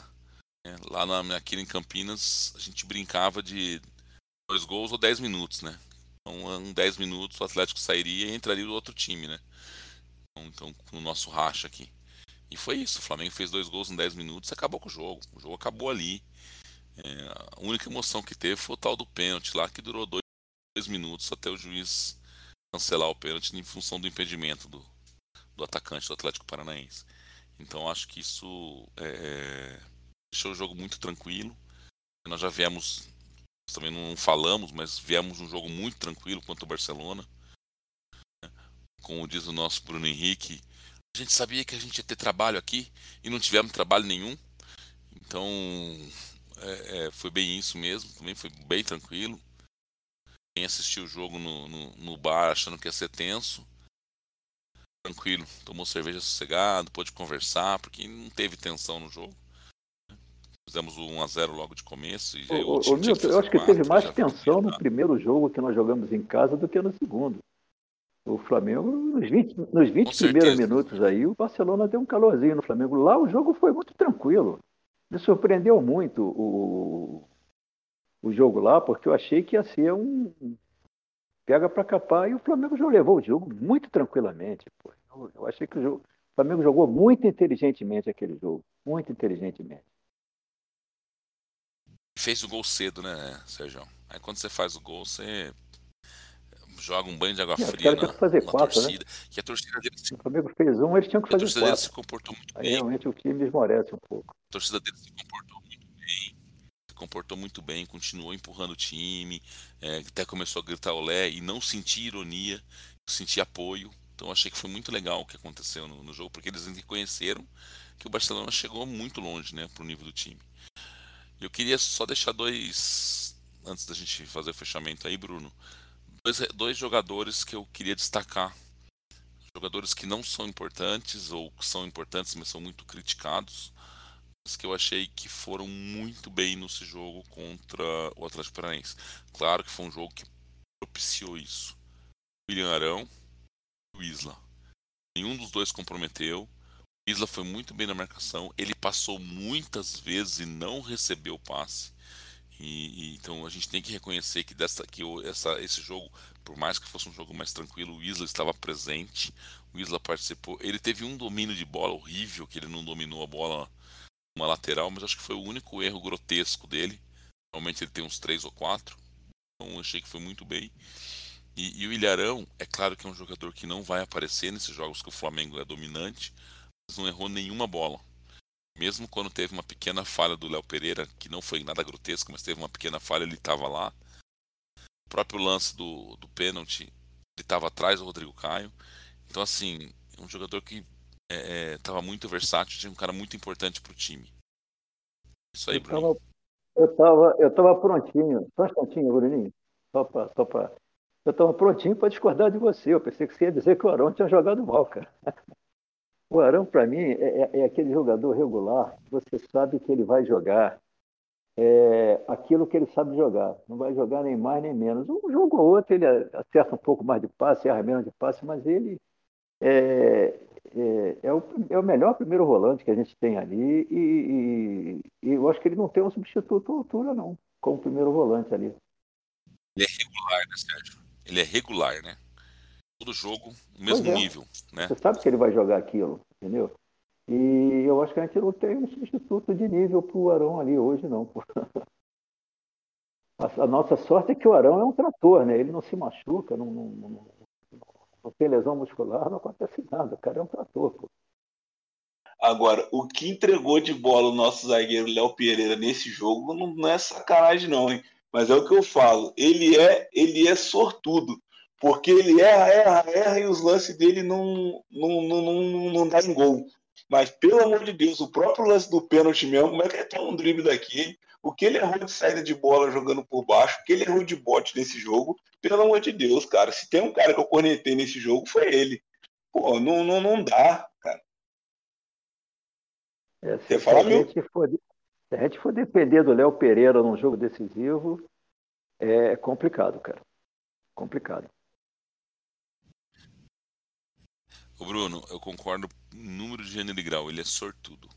né? lá na, aqui em Campinas, a gente brincava de dois gols ou dez minutos, né? Então, em dez minutos o Atlético sairia e entraria o outro time, né? Então, então no nosso racha aqui. E foi isso. O Flamengo fez dois gols em 10 minutos acabou com o jogo. O jogo acabou ali. É, a única emoção que teve foi o tal do pênalti lá, que durou dois, dois minutos até o juiz cancelar o pênalti em função do impedimento do, do atacante do Atlético Paranaense. Então acho que isso é, é deixou o jogo muito tranquilo. Nós já viemos, também não falamos, mas viemos um jogo muito tranquilo contra o Barcelona. Como diz o nosso Bruno Henrique, a gente sabia que a gente ia ter trabalho aqui e não tivemos trabalho nenhum. Então, é, é, foi bem isso mesmo. Também foi bem tranquilo. Quem assistiu o jogo no, no, no, bar achando que ia ser tenso, tranquilo. Tomou cerveja sossegado, pôde conversar, porque não teve tensão no jogo. Fizemos o 1x0 logo de começo. E ô, ô, Milton, eu acho que teve mais tensão no primeiro jogo que nós jogamos em casa do que no segundo. O Flamengo, nos 20, nos 20 primeiros minutos aí, o Barcelona deu um calorzinho no Flamengo. Lá o jogo foi muito tranquilo. Me surpreendeu muito o, o jogo lá, porque eu achei que ia ser um pega para capar e o Flamengo já levou o jogo muito tranquilamente. Pô. Eu, eu achei que o, jogo, o Flamengo jogou muito inteligentemente aquele jogo, muito inteligentemente. Fez o gol cedo, né, Sérgio? Aí quando você faz o gol, você joga um banho de água é, fria na, fazer na quatro, né? torcida. Né? Que a torcida dele se... O Flamengo fez um, eles tinham que fazer A torcida quatro. dele se comportou muito Aí, bem. realmente o time esmorece um pouco. A torcida dele se comportou comportou muito bem, continuou empurrando o time. É, até começou a gritar olé e não senti ironia, senti apoio. Então achei que foi muito legal o que aconteceu no, no jogo, porque eles reconheceram que o Barcelona chegou muito longe né, para o nível do time. Eu queria só deixar dois, antes da gente fazer o fechamento aí, Bruno, dois, dois jogadores que eu queria destacar. Jogadores que não são importantes, ou que são importantes, mas são muito criticados. Que eu achei que foram muito bem nesse jogo contra o Atlético Paranaense. Claro que foi um jogo que propiciou isso. William Arão e o Isla. Nenhum dos dois comprometeu. O Isla foi muito bem na marcação. Ele passou muitas vezes e não recebeu o passe. E, e, então a gente tem que reconhecer que, dessa, que essa, esse jogo, por mais que fosse um jogo mais tranquilo, o Isla estava presente, o Isla participou. Ele teve um domínio de bola horrível, que ele não dominou a bola uma lateral, mas acho que foi o único erro grotesco dele. Normalmente ele tem uns três ou quatro, então achei que foi muito bem. E, e o Ilharão, é claro que é um jogador que não vai aparecer nesses jogos que o Flamengo é dominante, mas não errou nenhuma bola mesmo quando teve uma pequena falha do Léo Pereira, que não foi nada grotesco, mas teve uma pequena falha, ele estava lá. O próprio lance do, do pênalti, ele estava atrás do Rodrigo Caio. Então, assim, um jogador que estava é, é muito versátil, tinha um cara muito importante para o time. Isso aí, Bruno. Eu estava eu tava prontinho. Só um instantinho, Bruninho. Só para. Só pra... Eu estava prontinho para discordar de você. Eu pensei que você ia dizer que o Arão tinha jogado mal, cara. [LAUGHS] O Arão, para mim, é, é, é, aquele jogador regular, você sabe que ele vai jogar é, aquilo que ele sabe jogar. Não vai jogar nem mais nem menos. Um jogo ou outro ele acerta um pouco mais de passe, erra menos de passe, mas ele é, é, é, o, é o melhor primeiro volante que a gente tem ali e, e, e eu acho que ele não tem um substituto à altura, não, como primeiro volante ali. Ele é regular, né, Sérgio? Ele é regular, né? todo jogo o mesmo é. nível, né? Você sabe que ele vai jogar aquilo, entendeu? E eu acho que a gente não tem um substituto de nível para o Arão ali hoje, não. [LAUGHS] A nossa sorte é que o Arão é um trator, né? Ele não se machuca, não, não, não, não tem lesão muscular, não acontece nada. O cara é um trator, pô. Agora, o que entregou de bola o nosso zagueiro Léo Pereira nesse jogo não, não, é sacanagem, não, hein? Mas é o que eu falo. Ele é, ele é sortudo. Porque ele erra, erra, erra e os lances dele não, não, não, não, não dá em gol. Mas, pelo amor de Deus, o próprio lance do pênalti mesmo, como é que é tão um drible daqui? O que ele errou de saída de bola jogando por baixo, o que ele errou de bote nesse jogo, pelo amor de Deus, cara. Se tem um cara que eu cornetei nesse jogo, foi ele. Pô, não, não, não dá, cara. É, se, se, a gente for, se a gente for depender do Léo Pereira num jogo decisivo, é complicado, cara. Complicado. O Bruno, eu concordo número de gênero e grau, ele é sortudo.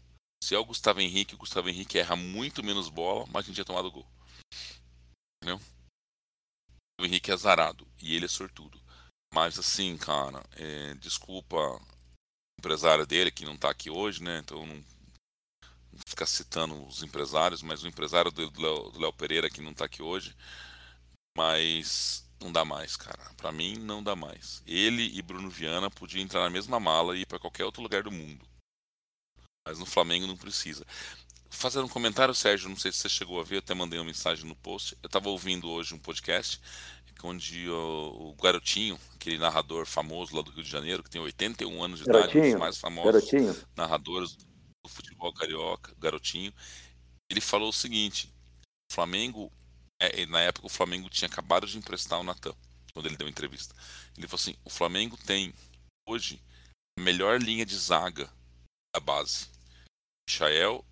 Se é o Gustavo Henrique, o Gustavo Henrique erra muito menos bola, mas a gente tinha tomado gol. Entendeu? O Henrique é azarado e ele é sortudo. Mas assim, cara, é, desculpa empresário dele que não tá aqui hoje, né? Então não, não ficar citando os empresários, mas o empresário do Léo Pereira que não tá aqui hoje. Mas não dá mais, cara. Para mim não dá mais. Ele e Bruno Viana podiam entrar na mesma mala e ir para qualquer outro lugar do mundo. Mas no Flamengo não precisa. Fazendo um comentário, Sérgio, não sei se você chegou a ver, eu até mandei uma mensagem no post. Eu estava ouvindo hoje um podcast onde o, o, Garotinho, aquele narrador famoso lá do Rio de Janeiro, que tem 81 anos de Garotinho, idade, um dos mais famosos Garotinho. narradores do futebol carioca, Garotinho, ele falou o seguinte: o Flamengo, é, na época o Flamengo tinha acabado de emprestar o Natan, quando ele deu entrevista. Ele falou assim: o Flamengo tem hoje a melhor linha de zaga da base. Michael.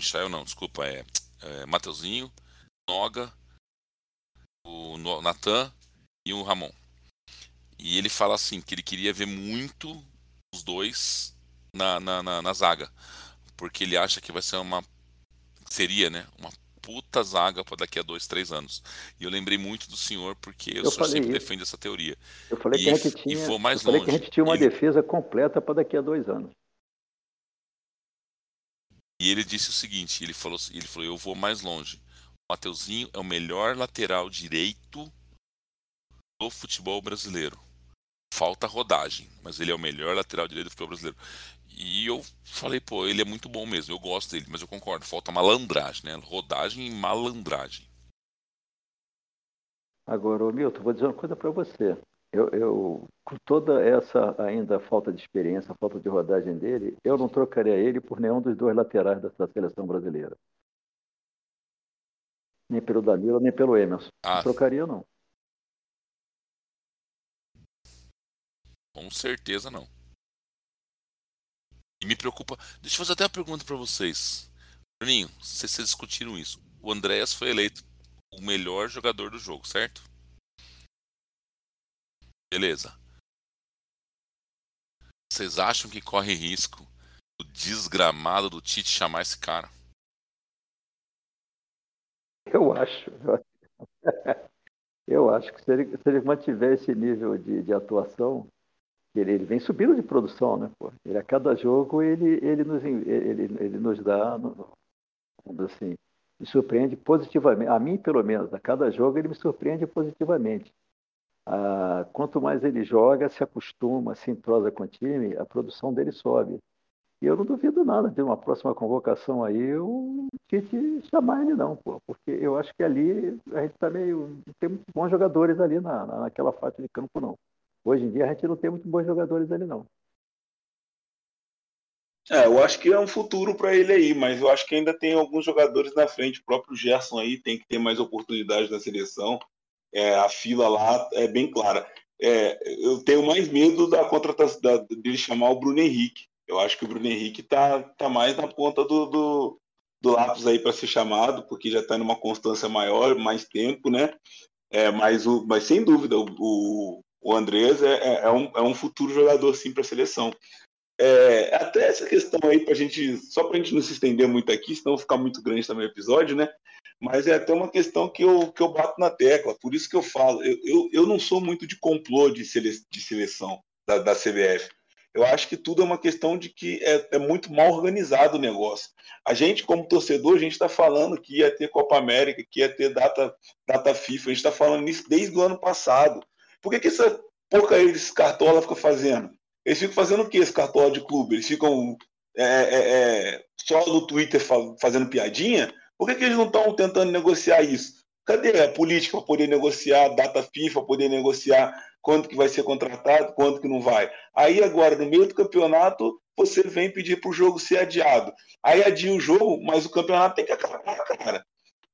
Michael não, desculpa, é, é Mateuzinho, Noga, o Natan e o Ramon. E ele fala assim que ele queria ver muito os dois na, na, na, na zaga. Porque ele acha que vai ser uma. Seria, né? Uma puta zaga para daqui a dois, três anos. E eu lembrei muito do senhor porque eu, sempre isso. defendo essa teoria. Eu falei e, que a gente tinha, eu falei que a gente tinha uma defesa completa para daqui a dois anos. E ele disse o seguinte, ele falou, ele falou, eu vou mais longe. O Mateuzinho é o melhor lateral direito do futebol brasileiro. Falta rodagem, mas ele é o melhor lateral direito do futebol brasileiro. E eu falei, pô, ele é muito bom mesmo, eu gosto dele, mas eu concordo, falta malandragem, né? Rodagem e malandragem. Agora, ô Milton, vou dizer uma coisa para você. Eu, eu, com toda essa ainda falta de experiência, falta de rodagem dele, eu não trocaria ele por nenhum dos dois laterais dessa seleção brasileira. Nem pelo Danilo, nem pelo Emerson. Ah. Não trocaria, não. Com certeza não. E me preocupa. Deixa eu fazer até uma pergunta para vocês. Bruninho, vocês discutiram isso. O Andréas foi eleito o melhor jogador do jogo, certo? Beleza. Vocês acham que corre risco o desgramado do Tite chamar esse cara? Eu acho. Eu acho que se ele, se ele mantiver esse nível de, de atuação, ele, ele, vem subindo de produção, né? Pô? Ele, a cada jogo ele, ele, nos, ele, ele nos dá, assim, me surpreende positivamente. A mim, pelo menos, a cada jogo ele me surpreende positivamente ah, quanto mais ele joga, se acostuma, se entrosa com o time, a produção dele sobe. E eu não duvido nada de uma próxima convocação aí o Tite chamar ele não, pô, porque eu acho que ali a gente tá meio. tem muitos bons jogadores ali na, naquela faixa de campo, não. Hoje em dia a gente não tem muito bons jogadores ali, não. É, eu acho que é um futuro para ele aí, mas eu acho que ainda tem alguns jogadores na frente. O próprio Gerson aí tem que ter mais oportunidades na seleção é, a fila lá é bem clara. É, eu tenho mais medo da contratação dele chamar o Bruno Henrique. Eu acho que o Bruno Henrique tá, tá mais na ponta do, do, do lápis aí para ser chamado, porque já está numa constância maior, mais tempo, né? É, mas, o, mas sem dúvida, o, o Andrés é, é, é um, é um futuro jogador sim para a seleção. É, até essa questão aí, pra gente, só para a gente não se estender muito aqui, senão ficar muito grande também o episódio, né? Mas é até uma questão que eu, que eu bato na tecla, por isso que eu falo, eu, eu, eu não sou muito de complô de, sele, de seleção da, da CBF. Eu acho que tudo é uma questão de que é, é muito mal organizado o negócio. A gente, como torcedor, a gente está falando que ia ter Copa América, que ia ter data, data FIFA, a gente está falando isso desde o ano passado. Por que, que essa porcaria desse cartola fica fazendo? Eles ficam fazendo o que esse cartola de clube? Eles ficam é, é, é só no Twitter fazendo piadinha, por que, que eles não estão tentando negociar isso? Cadê a política para poder negociar data FIFA, poder negociar quanto que vai ser contratado, quanto que não vai? Aí agora, no meio do campeonato, você vem pedir para o jogo ser adiado. Aí adia o jogo, mas o campeonato tem que acabar, cara.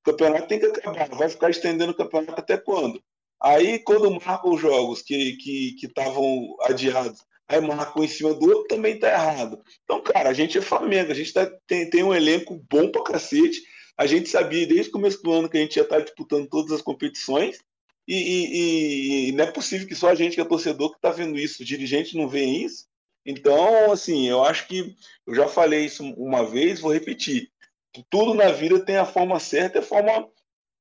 O campeonato tem que acabar. Vai ficar estendendo o campeonato até quando? Aí, quando marcam os jogos que estavam que, que adiados, aí marcam em cima do outro, também tá errado. Então, cara, a gente é Flamengo, a gente tá, tem, tem um elenco bom pra cacete. A gente sabia desde o começo do ano que a gente ia estar tá disputando todas as competições. E, e, e, não é possível que só a gente que é torcedor que está vendo isso, o dirigente não vê isso. Então, assim, eu acho que eu já falei isso uma vez, vou repetir. Tudo na vida tem a forma certa, a forma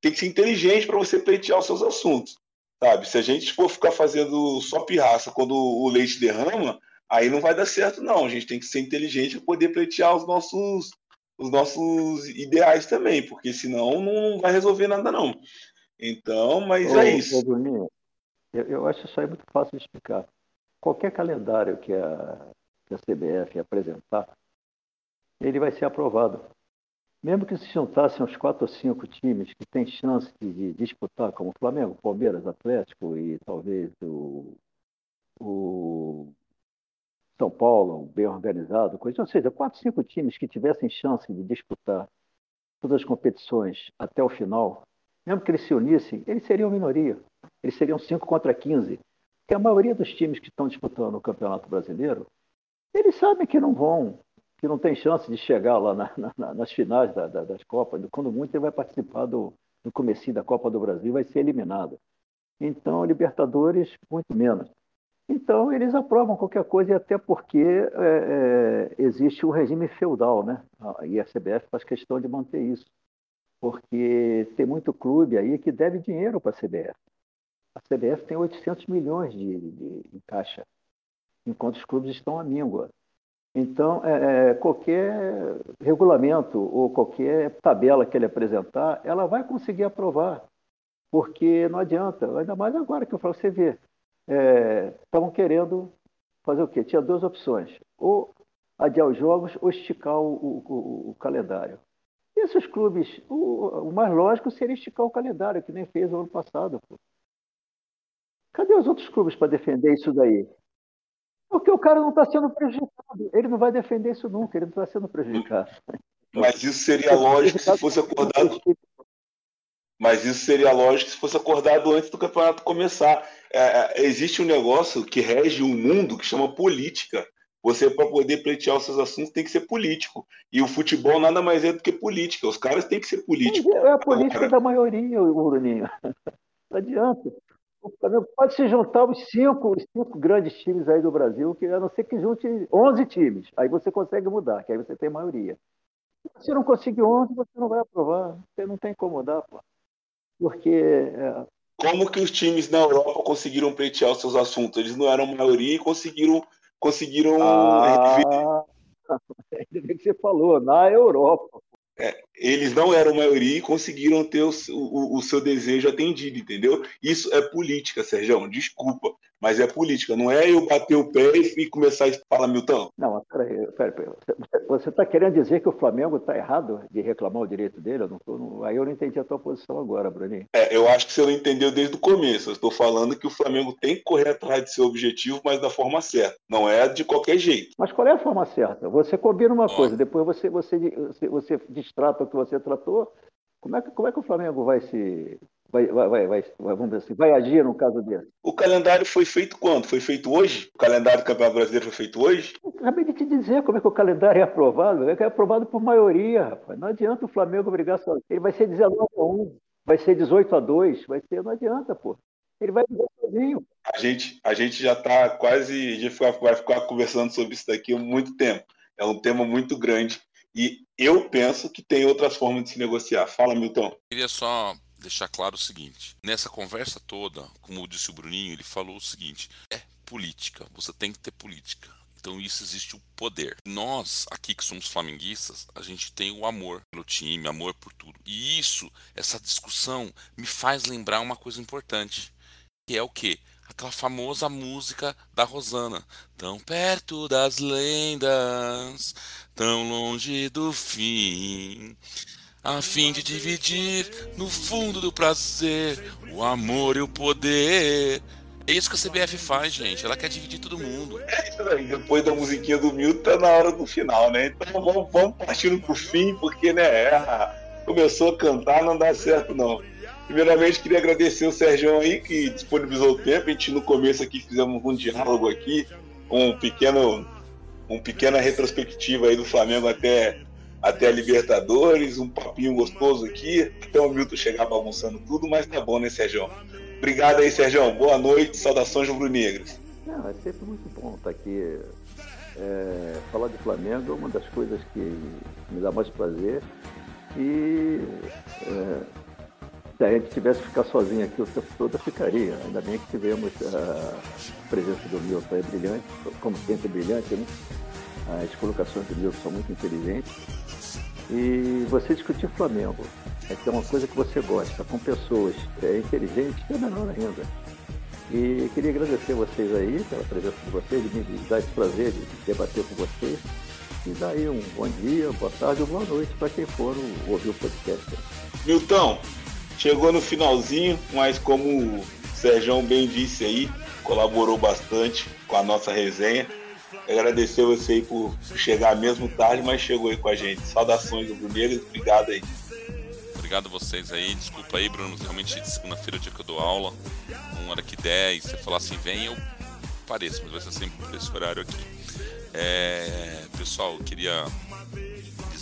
tem que ser inteligente para você pleitear os seus assuntos. Sabe? Se a gente for ficar fazendo só pirraça quando o leite derrama, aí não vai dar certo, não. A gente tem que ser inteligente para poder pleitear os nossos, os nossos ideais também, porque senão não vai resolver nada, não. Então, mas ô, é isso. Bruninho, eu, eu acho isso aí muito fácil de explicar. Qualquer calendário que a, que a CBF apresentar, ele vai ser aprovado. Mesmo que se juntassem uns quatro ou cinco times que têm chance de disputar, como Flamengo, Palmeiras, Atlético e talvez o, o São Paulo, bem organizado, coisa, ou seja, quatro, cinco times que tivessem chance de disputar todas as competições até o final, mesmo que eles se unissem, eles seriam minoria. Eles seriam 5 contra 15. Porque a maioria dos times que estão disputando o Campeonato Brasileiro, eles sabem que não vão que não tem chance de chegar lá na, na, nas finais da, da, das Copas. Quando muito, ele vai participar do, do comecinho da Copa do Brasil, vai ser eliminado. Então, Libertadores, muito menos. Então, eles aprovam qualquer coisa, e até porque é, é, existe um regime feudal, né? E a CBF faz questão de manter isso, porque tem muito clube aí que deve dinheiro para a CBF. A CBF tem 800 milhões de, de, de caixa, enquanto os clubes estão à míngua. Então, é, é, qualquer regulamento ou qualquer tabela que ele apresentar, ela vai conseguir aprovar, porque não adianta, ainda mais agora que eu falo, você vê, estavam é, querendo fazer o quê? Tinha duas opções, ou adiar os jogos ou esticar o, o, o calendário. E esses clubes, o, o, mais lógico seria esticar o calendário, que nem fez o ano passado. Pô. Cadê os outros clubes para defender isso daí? Porque o cara não está sendo prejudicado. Ele não vai defender isso nunca, ele não está sendo prejudicado. Mas isso seria lógico se fosse acordado. Mas isso seria lógico se fosse acordado antes do campeonato começar. É, é existe um negócio que rege o um mundo que chama política. Você, para poder pleitear os seus assuntos, tem que ser político. E o futebol nada mais é do que política. Os caras têm que ser políticos. É a política Agora... da maioria, Bruninho. [LAUGHS] Não adianta. O Flamengo pode se juntar os cinco, os cinco grandes times aí do Brasil, que a não ser que junte 11 times. Aí você consegue mudar, que aí você tem maioria. Se não conseguir 11, você não vai aprovar. Você não tem como mudar, pô. Porque. É... Como que os times na Europa conseguiram pleitear os seus assuntos? Eles não eram maioria e conseguiram. conseguiram ah, [LAUGHS] ainda bem que você falou, na Europa. É, eles não eram maioria e conseguiram ter o, o, o, seu desejo atendido, entendeu? Isso é política, Sérgio. Desculpa, mas é política. Não é eu bater o pé e começar a falar, Milton. Não, peraí, peraí, peraí. Você está querendo dizer que o Flamengo está errado de reclamar o direito dele? Eu não, não, aí eu não entendi a tua posição agora, Bruninho. É, eu acho que você não entendeu desde o começo. Eu estou falando que o Flamengo tem que correr atrás de seu objetivo, mas da forma certa. Não é de qualquer jeito. Mas qual é a forma certa? Você combina uma coisa, depois você, você, você, você que você tratou, como é que, como é que o Flamengo vai se. Vai, vai, vai, vai, vamos dizer assim, vai agir no caso dele? O calendário foi feito quando? Foi feito hoje? O calendário do Campeonato Brasileiro foi feito hoje? Eu acabei de te dizer como é que o calendário é aprovado. É aprovado por maioria, rapaz. Não adianta o Flamengo brigar sozinho. Ele vai ser 19 a 1, vai ser 18 a 2, vai ser, não adianta, pô. Ele vai brigar sozinho. A gente, a gente já está quase, a gente vai ficar conversando sobre isso daqui há muito tempo. É um tema muito grande e eu penso que tem outras formas de se negociar. Fala, Milton. Eu queria só deixar claro o seguinte: nessa conversa toda, como disse o Bruninho, ele falou o seguinte: é política, você tem que ter política. Então isso existe o poder. Nós, aqui que somos flamenguistas, a gente tem o amor pelo time, amor por tudo. E isso, essa discussão, me faz lembrar uma coisa importante, que é o que? aquela famosa música da Rosana. Tão perto das lendas, tão longe do fim. A fim de dividir no fundo do prazer o amor e o poder. É isso que a CBF faz, gente. Ela quer dividir todo mundo. É. Depois da musiquinha do Milton, tá na hora do final, né? Então vamos, vamos partindo pro fim, porque, né, é, começou a cantar, não dá certo, não. Primeiramente, queria agradecer o Sérgio aí, que disponibilizou o tempo. A gente, no começo aqui, fizemos um diálogo aqui, um pequeno, um pequena retrospectiva aí do Flamengo até, até a Libertadores, um papinho gostoso aqui. Então o Milton chegar bagunçando tudo, mas tá bom, né, Sérgio? Obrigado aí, Sérgio. Boa noite, saudações rubro-negras. Não, é sempre muito bom estar aqui. É, falar de Flamengo é uma das coisas que me dá mais prazer. E é, se a gente tivesse que ficar sozinho aqui o tempo todo, ficaria. Ainda bem que tivemos a presença do Milton é brilhante, como sempre brilhante, né? As colocações do Milton são muito inteligentes. E você discutir Flamengo é que é uma coisa que você gosta, com pessoas é, inteligentes, é menor ainda. E queria agradecer vocês aí pela presença de vocês, de me dar esse prazer de debater com vocês. E daí um bom dia, boa tarde ou boa noite para quem for ouvir o podcast. Milton, chegou no finalzinho, mas como o Sérgio bem disse aí, colaborou bastante com a nossa resenha. Agradecer você aí por chegar mesmo tarde, mas chegou aí com a gente. Saudações do Negro, obrigado aí. Obrigado vocês aí. Desculpa aí, Bruno. Realmente, segunda-feira, é dia que eu dou aula, uma hora que 10, você falar assim, vem, eu pareço, mas vai ser sempre por esse horário aqui. É, pessoal, eu queria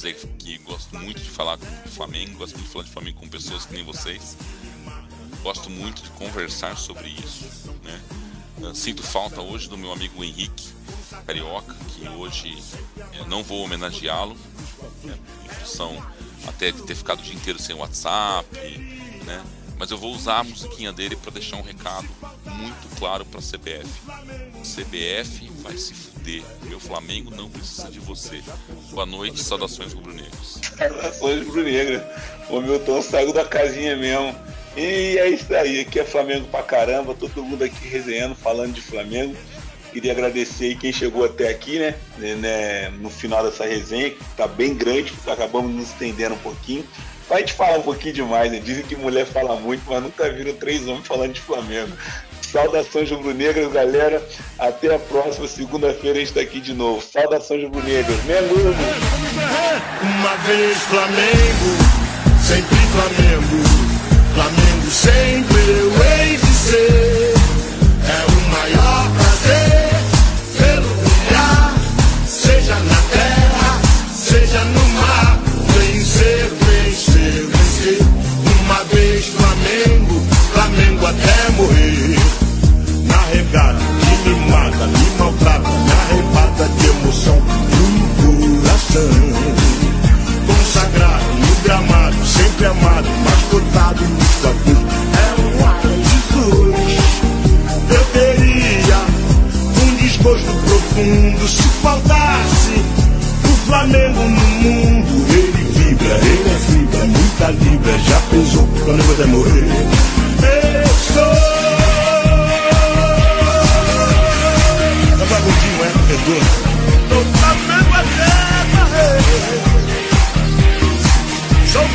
dizer que gosto muito de falar com o Flamengo, gosto muito de falar de Flamengo com pessoas que nem vocês. Gosto muito de conversar sobre isso. Né? Sinto falta hoje do meu amigo Henrique Carioca, que hoje é, não vou homenageá-lo, né? em função até de ter ficado o dia inteiro sem WhatsApp, né? Mas eu vou usar a musiquinha dele para deixar um recado muito claro para a CBF. CBF vai se fuder. Meu Flamengo não precisa de você. Boa noite, saudações rubro-negros. Saudações rubro-negras. O Milton saiu da casinha mesmo. E é isso aí, aqui é Flamengo pra caramba, todo mundo aqui resenhando, falando de Flamengo. Queria agradecer quem chegou até aqui, né, né, né? No final dessa resenha, que tá bem grande, acabamos nos estendendo um pouquinho. A gente fala um pouquinho demais, né? Dizem que mulher fala muito, mas nunca viram três homens falando de Flamengo. Saudações rubro-negras, galera. Até a próxima segunda-feira a gente tá aqui de novo. Saudações rubro-negras. Menino! Uma vez Flamengo, sempre Flamengo. Flamengo sempre eu hei de ser. É o maior prazer. seja na terra, seja no mar. até morrer. Na regada que me mata, me maltrata, me arrebata de emoção do coração. Consagrado no gramado, sempre amado, mascotado no tabu. É um ar de cruz. Eu teria um desgosto profundo se faltasse o Flamengo no mundo. Ele vibra, ele é fibra, muita libra, já pensou quando vai morrer. Agudinho é perdão. Tô sabendo até barrer. Sou